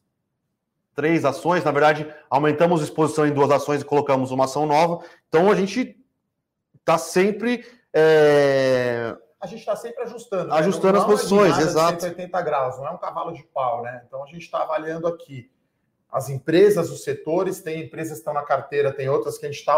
três ações, na verdade, aumentamos a exposição em duas ações e colocamos uma ação nova. Então a gente está sempre. É... A gente está sempre ajustando. Né? Ajustando né? as posições, é exato. 180 graus, não é um cavalo de pau, né? Então a gente está avaliando aqui as empresas, os setores, tem empresas que estão na carteira, tem outras que a gente está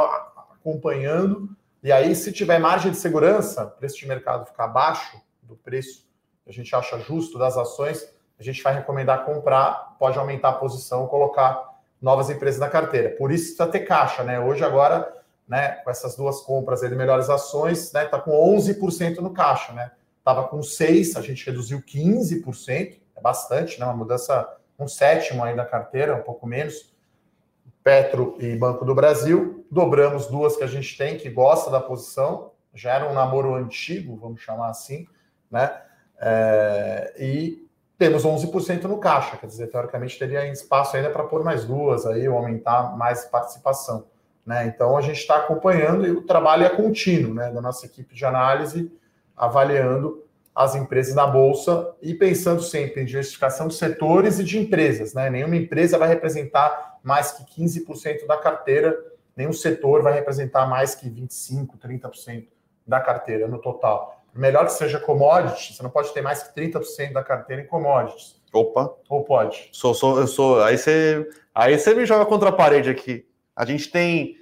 acompanhando. E aí, se tiver margem de segurança, preço de mercado ficar abaixo do preço que a gente acha justo das ações, a gente vai recomendar comprar, pode aumentar a posição, colocar novas empresas na carteira. Por isso precisa ter caixa, né? Hoje, agora, né, com essas duas compras aí de melhores ações, né, tá com 11% no caixa, né? Tava com 6, a gente reduziu 15%, é bastante, né? Uma mudança, um sétimo aí da carteira, um pouco menos. Petro e Banco do Brasil, dobramos duas que a gente tem, que gosta da posição, já era um namoro antigo, vamos chamar assim, né? É, e temos 11% no caixa, quer dizer, teoricamente teria espaço ainda para pôr mais duas aí, ou aumentar mais participação. Né? Então a gente está acompanhando e o trabalho é contínuo né, da nossa equipe de análise, avaliando as empresas na bolsa e pensando sempre em diversificação de setores e de empresas. Né? Nenhuma empresa vai representar mais que 15% da carteira, nenhum setor vai representar mais que 25%, 30% da carteira no total melhor que seja commodities, você não pode ter mais que 30% da carteira em commodities. Opa. Ou pode? Sou, sou, eu sou. Aí você, aí você me joga contra a parede aqui. A gente tem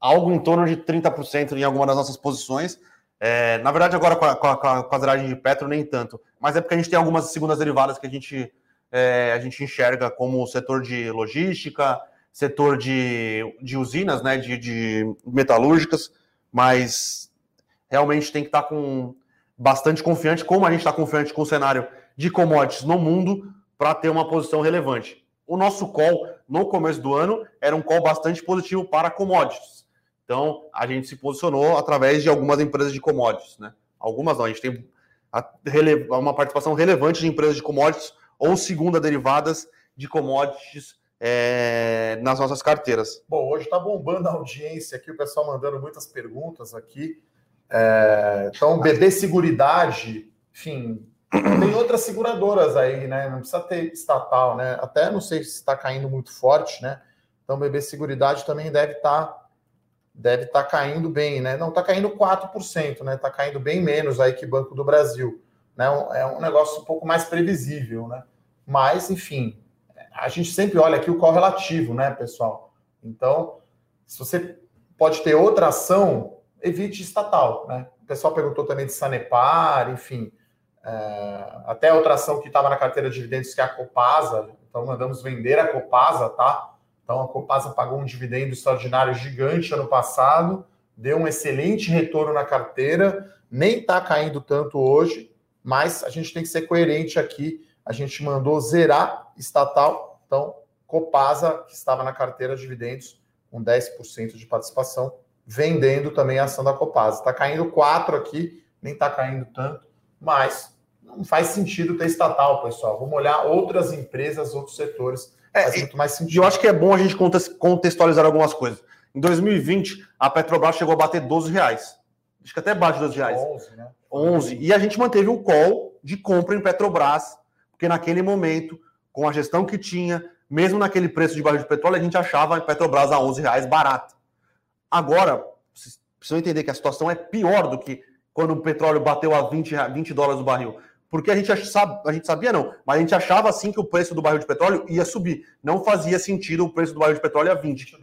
algo em torno de 30% em alguma das nossas posições. É, na verdade, agora com a, com, a, com a zeragem de Petro, nem tanto. Mas é porque a gente tem algumas segundas derivadas que a gente, é, a gente enxerga como o setor de logística, setor de, de usinas, né, de, de metalúrgicas, mas realmente tem que estar com bastante confiante, como a gente está confiante com o cenário de commodities no mundo, para ter uma posição relevante. O nosso call no começo do ano era um call bastante positivo para commodities. Então, a gente se posicionou através de algumas empresas de commodities, né? Algumas não, a gente tem uma participação relevante de empresas de commodities ou segunda derivadas de commodities é, nas nossas carteiras. Bom, hoje está bombando a audiência aqui, o pessoal mandando muitas perguntas aqui. É, então, BB Seguridade, enfim, tem outras seguradoras aí, né? Não precisa ter estatal, né? Até não sei se está caindo muito forte, né? Então, BB Seguridade também deve estar tá, deve tá caindo bem, né? Não está caindo 4%, né? Está caindo bem menos aí que Banco do Brasil. Né? É um negócio um pouco mais previsível, né? Mas, enfim, a gente sempre olha aqui o qual relativo, né, pessoal? Então, se você pode ter outra ação, evite estatal, né? O pessoal perguntou também de Sanepar, enfim. É, até outra ação que estava na carteira de dividendos, que é a Copasa. Então, mandamos vender a Copasa, tá? Então, a Copasa pagou um dividendo extraordinário gigante ano passado, deu um excelente retorno na carteira, nem está caindo tanto hoje, mas a gente tem que ser coerente aqui. A gente mandou zerar estatal, então, Copasa, que estava na carteira de dividendos, com 10% de participação, vendendo também a ação da Copasa. Está caindo 4 aqui, nem está caindo tanto, mas não faz sentido ter estatal, pessoal. Vamos olhar outras empresas, outros setores. É, faz muito mais sentido. Eu acho que é bom a gente contextualizar algumas coisas. Em 2020, a Petrobras chegou a bater 12 reais. Acho que até bate 12 reais. 11, né? 11. E a gente manteve um call de compra em Petrobras, porque naquele momento, com a gestão que tinha, mesmo naquele preço de barril de petróleo, a gente achava a Petrobras a 11 reais barata. Agora, vocês precisam entender que a situação é pior do que quando o petróleo bateu a 20, 20 dólares o barril. Porque a gente, sabe, a gente sabia, não, mas a gente achava assim que o preço do barril de petróleo ia subir. Não fazia sentido o preço do barril de petróleo a 20.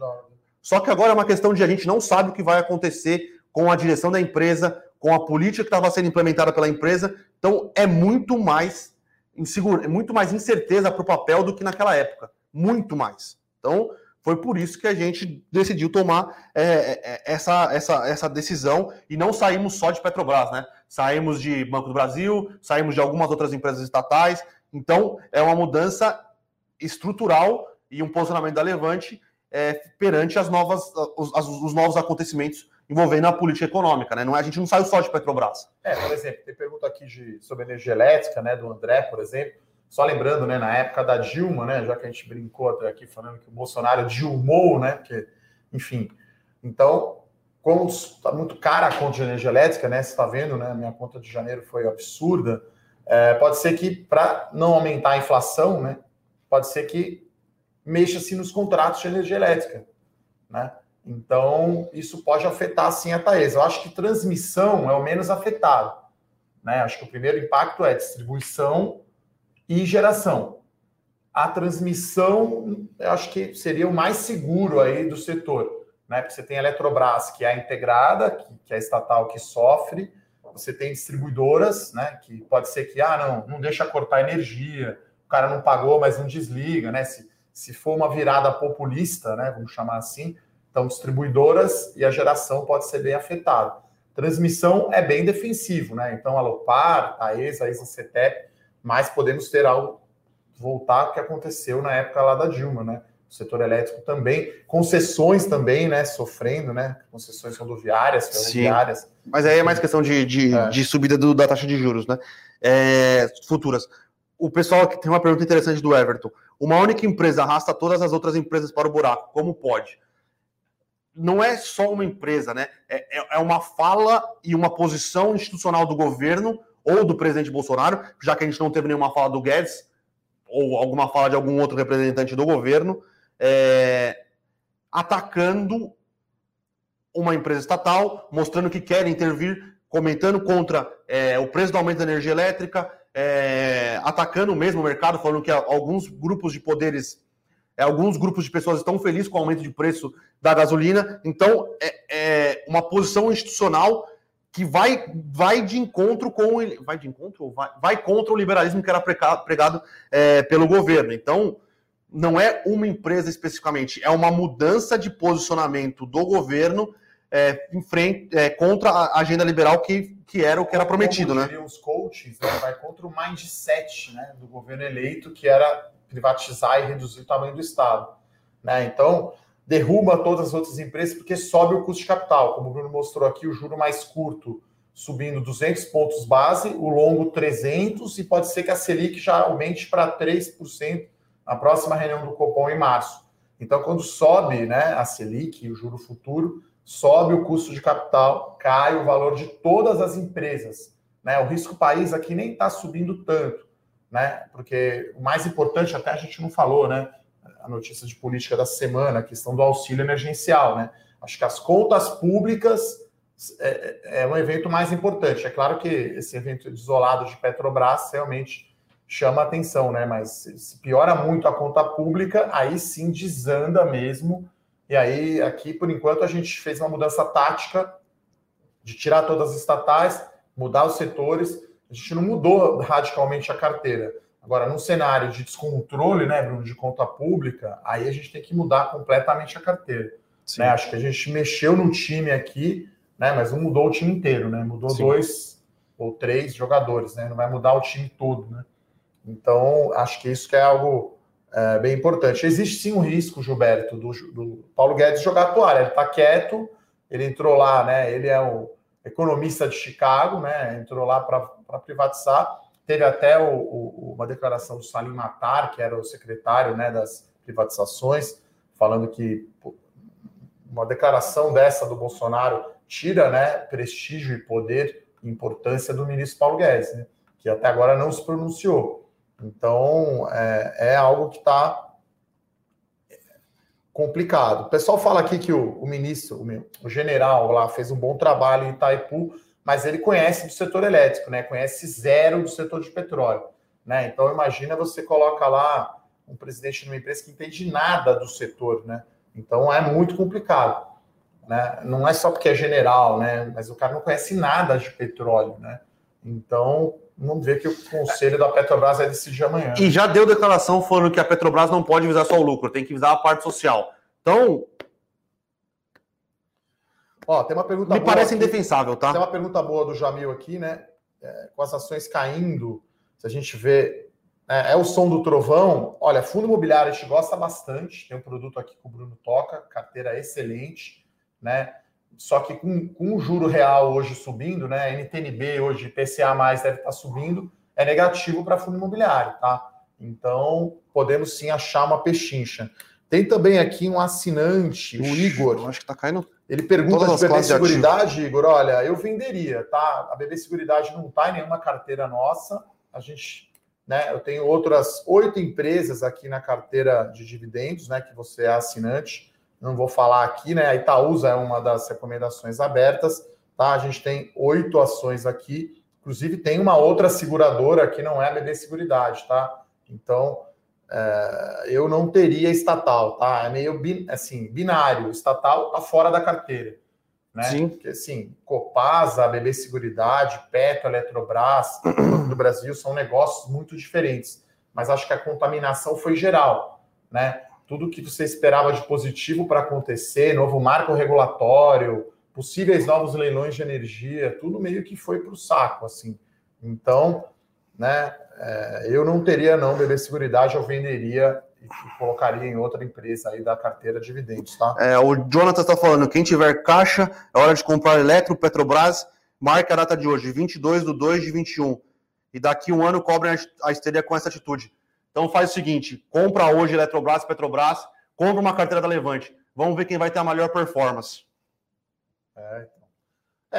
Só que agora é uma questão de a gente não sabe o que vai acontecer com a direção da empresa, com a política que estava sendo implementada pela empresa. Então é muito mais inseguro, é muito mais incerteza para o papel do que naquela época. Muito mais. Então, foi por isso que a gente decidiu tomar é, é, é, essa, essa, essa decisão e não saímos só de Petrobras, né? Saímos de Banco do Brasil, saímos de algumas outras empresas estatais. Então, é uma mudança estrutural e um posicionamento da Levante é, perante as novas, os, os novos acontecimentos envolvendo a política econômica, né? Não, é, a gente não saiu só de Petrobras. É, por exemplo, tem pergunta aqui de, sobre energia elétrica, né, do André, por exemplo. Só lembrando, né, na época da Dilma, né, já que a gente brincou até aqui falando que o Bolsonaro dilmou, né, que, enfim. Então, como está muito cara a conta de energia elétrica, né, você está vendo, né, minha conta de janeiro foi absurda. É, pode ser que, para não aumentar a inflação, né, pode ser que mexa-se nos contratos de energia elétrica, né? Então, isso pode afetar sim a Taesa. Eu acho que transmissão é o menos afetado. Né? Acho que o primeiro impacto é distribuição e geração. A transmissão, eu acho que seria o mais seguro aí do setor, né? Porque você tem a Eletrobras, que é a integrada, que, é estatal que sofre, você tem distribuidoras, né? Que pode ser que, ah, não, não deixa cortar energia, o cara não pagou, mas não desliga, né? Se, se for uma virada populista, né? Vamos chamar assim, então distribuidoras e a geração pode ser bem afetada. Transmissão é bem defensivo, né? Então, a Lopar, a ESA, a ESA CETEP, mas podemos ter algo voltar ao que aconteceu na época lá da Dilma, né? O setor elétrico também, concessões também, né? Sofrendo, né? Concessões rodoviárias, ferroviárias. Sim. Mas aí é mais questão de, de, é. de subida do, da taxa de juros, né? É, futuras. O pessoal aqui tem uma pergunta interessante do Everton. Uma única empresa arrasta todas as outras empresas para o buraco. Como pode? Não é só uma empresa, né? É, é, é uma fala e uma posição institucional do governo ou do presidente Bolsonaro, já que a gente não teve nenhuma fala do Guedes, ou alguma fala de algum outro representante do governo, é, atacando uma empresa estatal, mostrando que quer intervir, comentando contra é, o preço do aumento da energia elétrica, é, atacando mesmo o mercado, falando que alguns grupos de poderes, alguns grupos de pessoas estão felizes com o aumento de preço da gasolina. Então, é, é uma posição institucional que vai, vai de encontro com vai de encontro vai, vai contra o liberalismo que era pregado é, pelo governo. Então, não é uma empresa especificamente, é uma mudança de posicionamento do governo é, em frente é, contra a agenda liberal que, que era o que era prometido, Como né? Os coaches né, vai contra o mindset né, do governo eleito, que era privatizar e reduzir o tamanho do Estado. Né? Então, derruba todas as outras empresas porque sobe o custo de capital. Como o Bruno mostrou aqui, o juro mais curto subindo 200 pontos base, o longo 300 e pode ser que a Selic já aumente para 3% na próxima reunião do Copom em março. Então, quando sobe né, a Selic, o juro futuro, sobe o custo de capital, cai o valor de todas as empresas. Né? O risco país aqui nem está subindo tanto, né? Porque o mais importante, até a gente não falou, né? A notícia de política da semana, a questão do auxílio emergencial, né? Acho que as contas públicas é, é, é um evento mais importante. É claro que esse evento isolado de Petrobras realmente chama atenção, né? Mas se piora muito a conta pública, aí sim desanda mesmo e aí, aqui, por enquanto, a gente fez uma mudança tática de tirar todas as estatais, mudar os setores. A gente não mudou radicalmente a carteira. Agora, num cenário de descontrole, né, Bruno, de conta pública, aí a gente tem que mudar completamente a carteira. Né? Acho que a gente mexeu no time aqui, né, mas não mudou o time inteiro, né? Mudou Sim. dois ou três jogadores, né? Não vai mudar o time todo, né? Então, acho que isso que é algo é, bem importante. Existe sim um risco, Gilberto, do, do Paulo Guedes jogar a toalha. Ele está quieto, ele entrou lá, né? Ele é o economista de Chicago, né? Entrou lá para privatizar. Teve até o, o, uma declaração do Salim Matar, que era o secretário né, das privatizações, falando que uma declaração dessa do Bolsonaro tira né, prestígio e poder e importância do ministro Paulo Guedes, né, que até agora não se pronunciou. Então, é, é algo que está complicado. O pessoal fala aqui que o, o ministro, o, o, general lá, fez um bom trabalho em Itaipu, mas ele conhece do setor elétrico, né? Conhece zero do setor de petróleo, né? Então, imagina você coloca lá um presidente de uma empresa que entende nada do setor, né? Então, é muito complicado. Né? Não é só porque é general, né? Mas o cara não conhece nada de petróleo, né? Então, vamos ver que o conselho da Petrobras vai decidir amanhã. E já deu declaração falando que a Petrobras não pode visar só o lucro, tem que visar a parte social. Então. Ó, tem uma pergunta Me parece aqui, indefensável, tá? Tem uma pergunta boa do Jamil aqui, né? É, com as ações caindo, se a gente vê. É, é, o som do trovão. Olha, fundo imobiliário a gente gosta bastante. Tem um produto aqui que o Bruno toca, carteira excelente, né? Só que com, com o juro real hoje subindo, né? NTNB hoje, PCA mais deve estar subindo, é negativo para fundo imobiliário, tá? Então, podemos sim achar uma pechincha. Tem também aqui um assinante, o Igor. Acho que está caindo. Ele pergunta de BB Seguridade, Igor. Olha, eu venderia, tá? A BB Seguridade não está em nenhuma carteira nossa. A gente, né? Eu tenho outras oito empresas aqui na carteira de dividendos, né? Que você é assinante não vou falar aqui, né? A Itaúsa é uma das recomendações abertas, tá? A gente tem oito ações aqui, inclusive tem uma outra seguradora que não é a BB Seguridade, tá? Então, é, eu não teria estatal, tá? É meio assim, binário, estatal está fora da carteira. Né? Sim. Porque, assim, Copasa, BB Seguridade, Petro, Eletrobras, do Brasil são negócios muito diferentes. Mas acho que a contaminação foi geral, né? tudo que você esperava de positivo para acontecer, novo marco regulatório, possíveis novos leilões de energia, tudo meio que foi para o saco, assim. Então, né, é, eu não teria não BB Seguridade, eu venderia e, colocaria em outra empresa aí da carteira de dividendos, tá? É, o Jonathan está falando, quem tiver caixa, é hora de comprar Eletro, Petrobras, marca a data de hoje, 22 de 2 de 21. E daqui um ano cobrem a esteira com essa atitude. Então faz o seguinte: compra hoje Eletrobras, Petrobras, compra uma carteira da Levante. Vamos ver quem vai ter a melhor performance. É, então.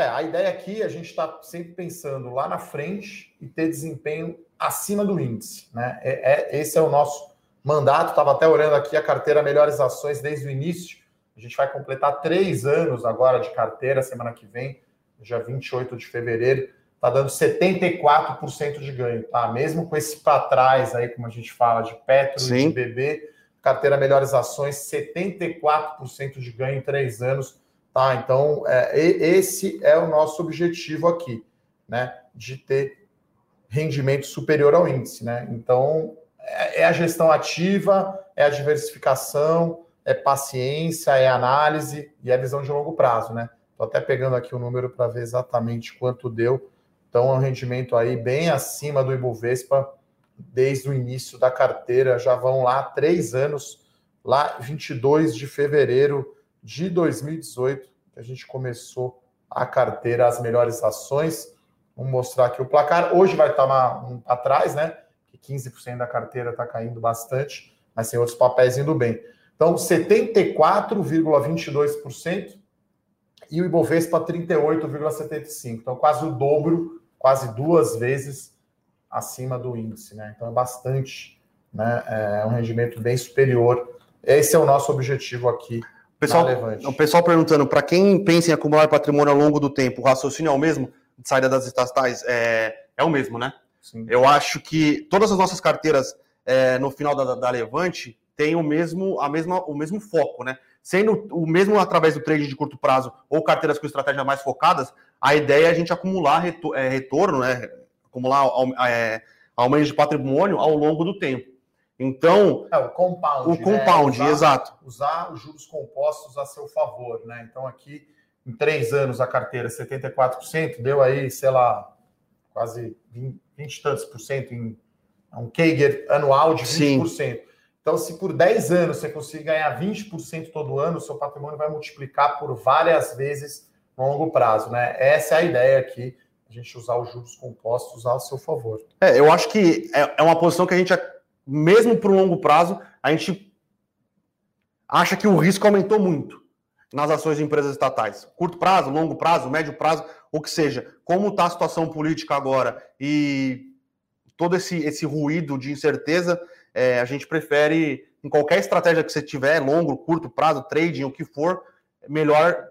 é a ideia aqui a gente está sempre pensando lá na frente e ter desempenho acima do índice. Né? É, é esse é o nosso mandato. Estava até olhando aqui a carteira Melhores Ações desde o início. A gente vai completar três anos agora de carteira semana que vem, dia 28 de fevereiro está dando 74% de ganho, tá? Mesmo com esse para trás aí, como a gente fala, de Petro Sim. e de BB, carteira Melhores Ações, 74% de ganho em três anos, Tá? Então, é, esse é o nosso objetivo aqui, né? De ter rendimento superior ao índice, né? Então, é, é a gestão ativa, é a diversificação, é paciência, é análise e é visão de longo prazo, né? Estou até pegando aqui o número para ver exatamente quanto deu. Então, é um rendimento aí bem acima do Ibovespa desde o início da carteira. Já vão lá três anos, lá 22 de fevereiro de 2018, que a gente começou a carteira As Melhores Ações. Vamos mostrar aqui o placar. Hoje vai estar uma, um, atrás, né? Que 15% da carteira está caindo bastante, mas tem outros papéis indo bem. Então, 74,22% e o Ibovespa 38,75%. Então, quase o dobro, quase duas vezes acima do índice, né? Então, é bastante, né? É um rendimento bem superior. Esse é o nosso objetivo aqui. Pessoal, o pessoal perguntando, para quem pensa em acumular patrimônio ao longo do tempo, o raciocínio é o mesmo? De saída das estatais é, é o mesmo, né? Sim. Eu acho que todas as nossas carteiras é, no final da, da Levante tem o mesmo, a mesma, o mesmo foco, né? Sendo o mesmo através do trade de curto prazo ou carteiras com estratégias mais focadas, a ideia é a gente acumular é, retorno, né? Acumular é, aumento de patrimônio ao longo do tempo. Então. É, o compound. O né? compound, usar, exato. Usar os juros compostos a seu favor, né? Então, aqui, em três anos, a carteira 74%, deu aí, sei lá, quase 20, 20 e tantos por cento em um Kager anual de 20%. Sim. Então, se por 10 anos você conseguir ganhar 20% todo ano, o seu patrimônio vai multiplicar por várias vezes no longo prazo, né? Essa é a ideia aqui, a gente usar os juros compostos a seu favor. É, eu acho que é, é uma posição que a gente, mesmo para o longo prazo, a gente acha que o risco aumentou muito nas ações de empresas estatais. Curto prazo, longo prazo, médio prazo, o que seja. Como está a situação política agora e todo esse, esse ruído de incerteza, é, a gente prefere, em qualquer estratégia que você tiver, longo, curto prazo, trading, o que for, melhor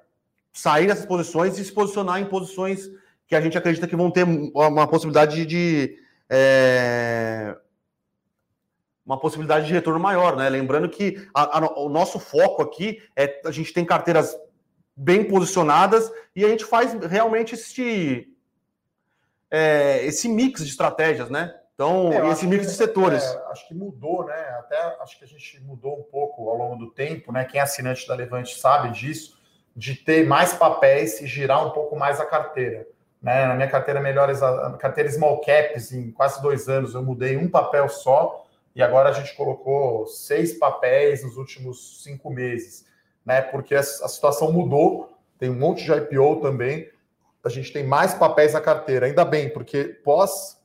sair dessas posições e se posicionar em posições que a gente acredita que vão ter uma possibilidade de. É, uma possibilidade de retorno maior, né? Lembrando que a, a, o nosso foco aqui é a gente tem carteiras bem posicionadas e a gente faz realmente esse, é, esse mix de estratégias, né? Então, é, esse mix que, de setores. É, acho que mudou, né? Até acho que a gente mudou um pouco ao longo do tempo, né? Quem é assinante da Levante sabe disso, de ter mais papéis e girar um pouco mais a carteira. Né? Na minha carteira melhores, a carteira small caps, em quase dois anos, eu mudei um papel só, e agora a gente colocou seis papéis nos últimos cinco meses, né? Porque a, situação mudou, tem um monte de IPO também, a gente tem mais papéis na carteira, ainda bem, porque pós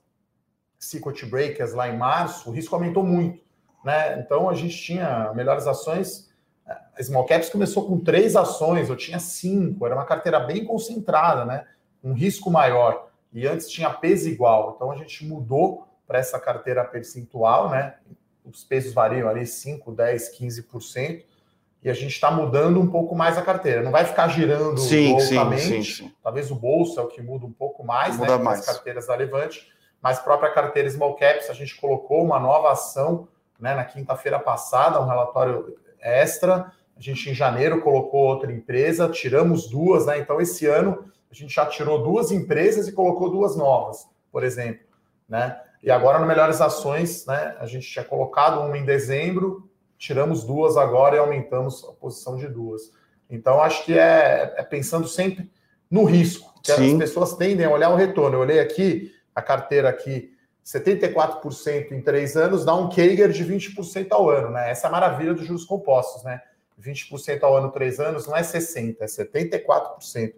Secret Breakers lá em março, o risco aumentou muito. Né? Então a gente tinha melhores ações. A Small Caps começou com três ações, eu tinha cinco, era uma carteira bem concentrada, né? Um risco maior. E antes tinha peso igual. Então a gente mudou para essa carteira percentual, né? Os pesos variam ali 5, 10, 15%. E a gente está mudando um pouco mais a carteira. Não vai ficar girando sim, loucamente. Sim, sim, Talvez o bolso é o que muda um pouco mais, muda né? Mais. As carteiras da Levante mas própria carteira Small Caps, a gente colocou uma nova ação né, na quinta-feira passada, um relatório extra. A gente, em janeiro, colocou outra empresa, tiramos duas, né? Então, esse ano, a gente já tirou duas empresas e colocou duas novas, por exemplo, né? E agora, no Melhores Ações, né? A gente tinha colocado uma em dezembro, tiramos duas agora e aumentamos a posição de duas. Então, acho que é, é pensando sempre no risco, que Sim. as pessoas tendem a olhar o retorno. Eu olhei aqui, a carteira aqui 74% em três anos, dá um Kager de 20% ao ano, né? Essa é a maravilha dos juros compostos, né? 20% ao ano, três anos, não é 60%, é 74%.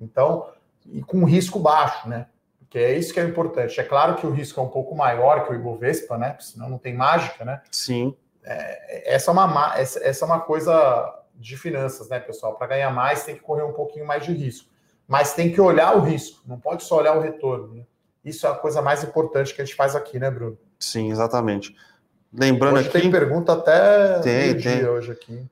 Então, e com risco baixo, né? Porque é isso que é importante. É claro que o risco é um pouco maior que o Ibovespa, né? Senão não tem mágica, né? Sim. É, essa, é uma, essa, essa é uma coisa de finanças, né, pessoal? Para ganhar mais, tem que correr um pouquinho mais de risco. Mas tem que olhar o risco, não pode só olhar o retorno. Né? Isso é a coisa mais importante que a gente faz aqui, né, Bruno? Sim, exatamente. Lembrando hoje aqui. Tem pergunta até tem, tem. hoje aqui.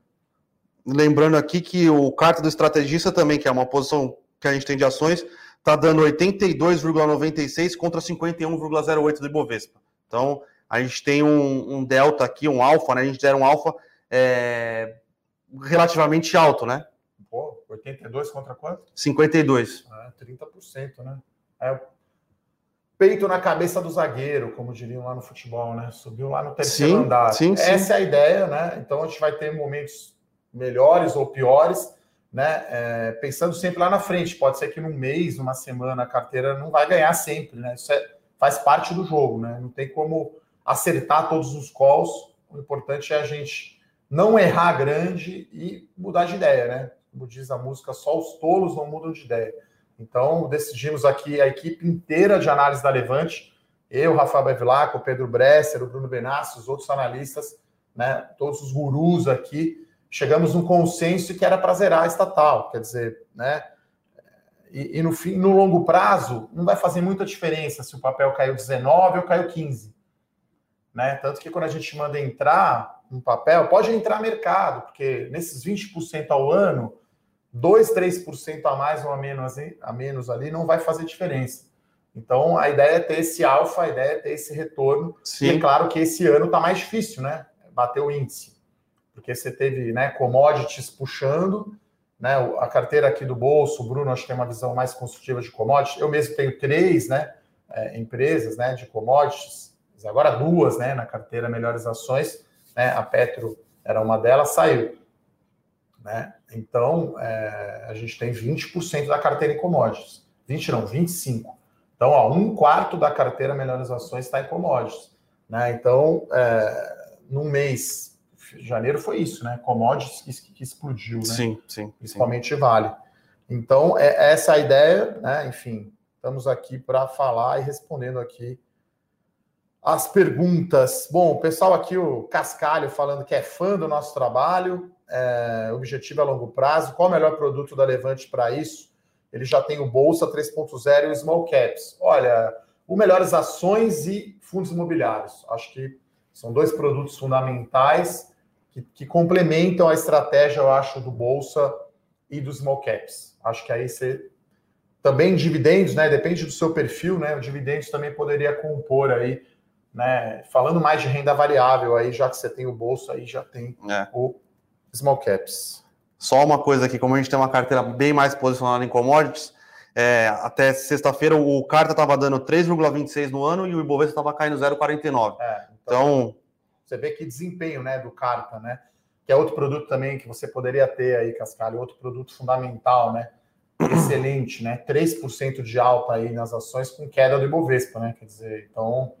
Lembrando aqui que o carta do estrategista também, que é uma posição que a gente tem de ações, está dando 82,96 contra 51,08 do Ibovespa. Então, a gente tem um, um delta aqui, um alfa, né? A gente era um alfa é, relativamente alto, né? Pô, 82 contra quanto? 52. É, 30%, né? É, peito na cabeça do zagueiro, como diriam lá no futebol, né? Subiu lá no terceiro sim, andar. Sim, Essa sim. é a ideia, né? Então a gente vai ter momentos melhores ou piores, né? É, pensando sempre lá na frente. Pode ser que num mês, numa semana, a carteira não vai ganhar sempre, né? Isso é, faz parte do jogo, né? Não tem como acertar todos os calls. O importante é a gente não errar grande e mudar de ideia, né? Como diz a música, só os tolos não mudam de ideia. Então, decidimos aqui a equipe inteira de análise da Levante, eu, Rafael Bevilacqua, o Pedro Bresser, o Bruno Benassi, os outros analistas, né, todos os gurus aqui, chegamos num consenso que era para zerar a estatal, quer dizer, né, e, e, no, fim, no longo prazo, não vai fazer muita diferença se o papel caiu 19 ou caiu 15. Né? Tanto que quando a gente manda entrar um papel, pode entrar mercado, porque nesses 20% ao ano, 2, 3% a mais ou a menos, a menos ali não vai fazer diferença. Então, a ideia é ter esse alfa, a ideia é ter esse retorno. Sim. E é claro que esse ano está mais difícil, né? Bater o índice. Porque você teve né, commodities puxando, né? A carteira aqui do bolso, o Bruno acho que tem uma visão mais construtiva de commodities. Eu mesmo tenho três né, é, empresas né, de commodities, agora duas né, na carteira Melhores Ações. Né? A Petro era uma delas, saiu. Né? Então, é, a gente tem 20% da carteira em commodities. 20 não, 25%. Então, ó, um quarto da carteira Melhores Ações está em commodities. Né? Então, é, no mês, janeiro foi isso, né? Commodities que, que explodiu, né? Sim, sim. Principalmente sim. Vale. Então, é essa a ideia, né? Enfim, estamos aqui para falar e respondendo aqui as perguntas. Bom, o pessoal aqui, o Cascalho, falando que é fã do nosso trabalho é, objetivo a longo prazo. Qual o melhor produto da Levante para isso? Ele já tem o Bolsa 3.0 e o Small Caps. Olha, o Melhores Ações e Fundos Imobiliários. Acho que são dois produtos fundamentais que, que complementam a estratégia, eu acho, do Bolsa e do Small Caps. Acho que aí você também dividendos, né? Depende do seu perfil, né? O dividendos também poderia compor aí, né? Falando mais de renda variável aí, já que você tem o bolso aí, já tem é. o small caps. Só uma coisa aqui, como a gente tem uma carteira bem mais posicionada em commodities, é, até sexta-feira o Carta estava dando 3,26 no ano e o Ibovespa estava caindo 0,49. É, então, então, você vê que desempenho, né, do Carta, né? Que é outro produto também que você poderia ter aí, Cascalho, outro produto fundamental, né? Excelente, né? 3% de alta aí nas ações com queda do Ibovespa, né? Quer dizer, então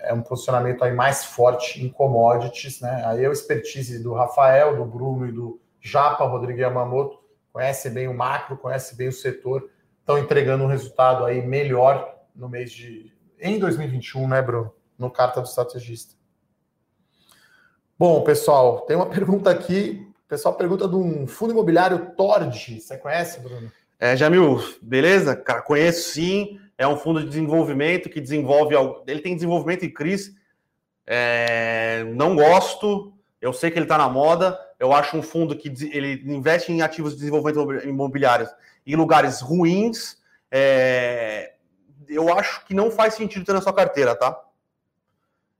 é um posicionamento aí mais forte em commodities, né? Aí é o expertise do Rafael, do Bruno e do Japa, Rodrigo Yamamoto, conhece bem o macro, conhece bem o setor, estão entregando um resultado aí melhor no mês de em 2021, né, Bruno? No carta do estrategista. Bom, pessoal, tem uma pergunta aqui. O pessoal pergunta de um fundo imobiliário Tord. Você conhece, Bruno? É, Jamil, beleza? Cara, conheço sim é um fundo de desenvolvimento que desenvolve. Ele tem desenvolvimento em CRIs. É, não gosto. Eu sei que ele está na moda. Eu acho um fundo que ele investe em ativos de desenvolvimento imobiliário em lugares ruins. É, eu acho que não faz sentido ter na sua carteira, tá?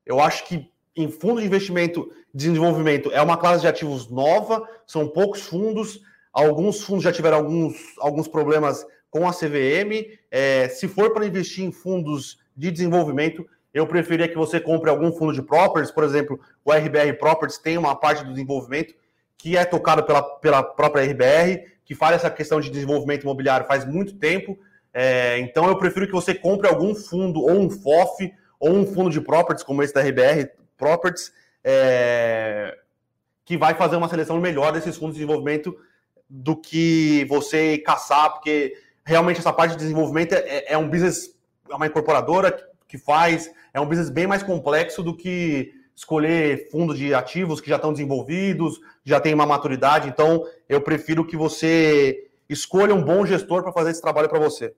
Eu acho que em fundo de investimento de desenvolvimento é uma classe de ativos nova, são poucos fundos. Alguns fundos já tiveram alguns, alguns problemas com a CVM. É, se for para investir em fundos de desenvolvimento, eu preferia que você compre algum fundo de properties, por exemplo, o RBR Properties tem uma parte do desenvolvimento que é tocado pela, pela própria RBR, que faz essa questão de desenvolvimento imobiliário faz muito tempo. É, então eu prefiro que você compre algum fundo, ou um FOF, ou um fundo de properties, como esse da RBR Properties, é, que vai fazer uma seleção melhor desses fundos de desenvolvimento do que você caçar, porque realmente essa parte de desenvolvimento é, é, é um business, é uma incorporadora que faz, é um business bem mais complexo do que escolher fundos de ativos que já estão desenvolvidos, já tem uma maturidade. Então, eu prefiro que você escolha um bom gestor para fazer esse trabalho para você.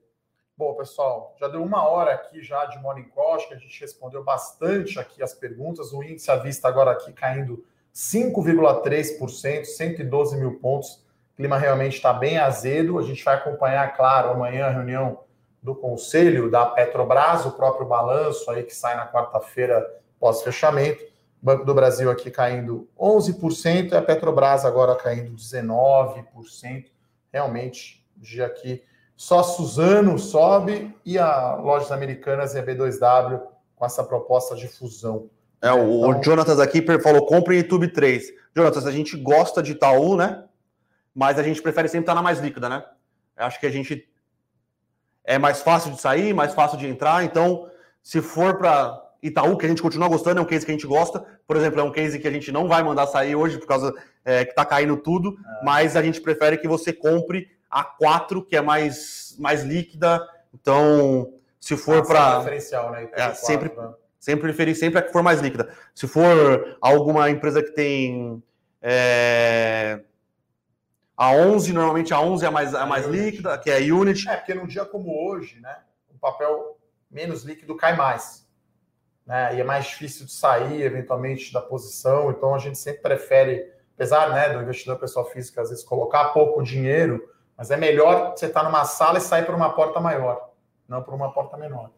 Bom, pessoal, já deu uma hora aqui já de Morning Call, que a gente respondeu bastante aqui as perguntas. O índice à vista agora aqui caindo 5,3%, 112 mil pontos clima realmente está bem azedo. A gente vai acompanhar, claro, amanhã a reunião do Conselho da Petrobras, o próprio balanço aí que sai na quarta-feira pós-fechamento. Banco do Brasil aqui caindo 11% e a Petrobras agora caindo 19%. realmente, dia aqui, só Suzano sobe e a Lojas Americanas e a B2W com essa proposta de fusão. É, o, então... o Jonatas aqui falou: compre YouTube 3. Jonatas, a gente gosta de Itaú, né? Mas a gente prefere sempre estar na mais líquida, né? Eu acho que a gente é mais fácil de sair, mais fácil de entrar. Então, se for para Itaú, que a gente continua gostando, é um case que a gente gosta. Por exemplo, é um case que a gente não vai mandar sair hoje por causa é, que está caindo tudo, é. mas a gente prefere que você compre a 4, que é mais, mais líquida. Então, se for para. Diferencial, né? É, sempre, né? sempre preferir sempre a que for mais líquida. Se for alguma empresa que tem. É, a 11, normalmente a 11 é a mais, a mais líquida, que é a Unity. É, porque num dia como hoje, né, o papel menos líquido cai mais. Né, e é mais difícil de sair, eventualmente, da posição. Então, a gente sempre prefere, apesar né, do investidor pessoal físico, às vezes, colocar pouco dinheiro, mas é melhor você estar numa sala e sair por uma porta maior, não por uma porta menor.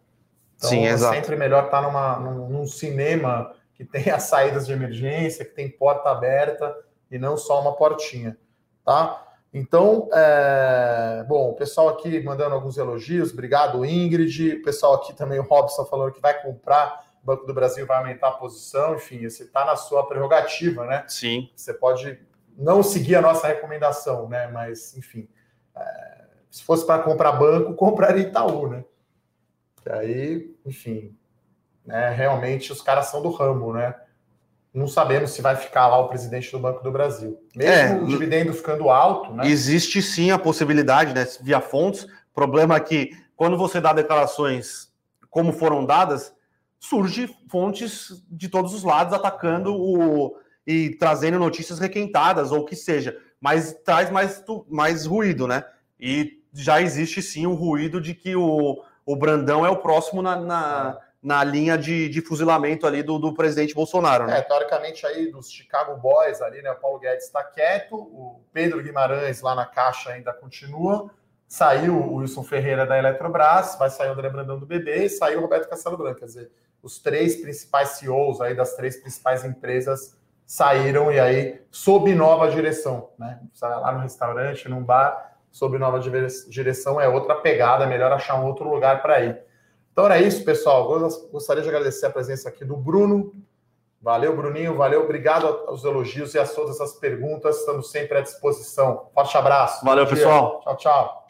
Então, Sim, é exato. sempre melhor estar numa, num, num cinema que as saídas de emergência, que tem porta aberta e não só uma portinha tá? Então, é... bom, o pessoal aqui mandando alguns elogios, obrigado, Ingrid. O pessoal aqui também, o Robson, falando que vai comprar, o Banco do Brasil vai aumentar a posição, enfim, você está na sua prerrogativa, né? Sim. Você pode não seguir a nossa recomendação, né? Mas, enfim. Se fosse para comprar banco, compraria Itaú, né? E aí, enfim, né, realmente os caras são do ramo, né? não sabemos se vai ficar lá o presidente do Banco do Brasil. Mesmo é, o dividendo ficando alto, né? Existe sim a possibilidade, né, via fontes. Problema é que quando você dá declarações como foram dadas, surge fontes de todos os lados atacando o e trazendo notícias requentadas ou o que seja, mas traz mais, mais ruído, né? E já existe sim o ruído de que o, o Brandão é o próximo na, na na linha de, de fuzilamento ali do, do presidente Bolsonaro. Né? É, teoricamente aí dos Chicago Boys ali, né? O Paulo Guedes está quieto, o Pedro Guimarães lá na caixa ainda continua. Saiu o Wilson Ferreira da Eletrobras, vai sair o André Brandão do BB e saiu o Roberto Castelo Branco. Quer dizer, os três principais CEOs aí das três principais empresas saíram e aí sob nova direção, né? Lá no restaurante, num bar, sob nova direção é outra pegada, é melhor achar um outro lugar para ir. Então era isso, pessoal. Gostaria de agradecer a presença aqui do Bruno. Valeu, Bruninho. Valeu, obrigado aos elogios e a todas as perguntas. Estamos sempre à disposição. Forte abraço. Valeu, pessoal. Tchau, tchau.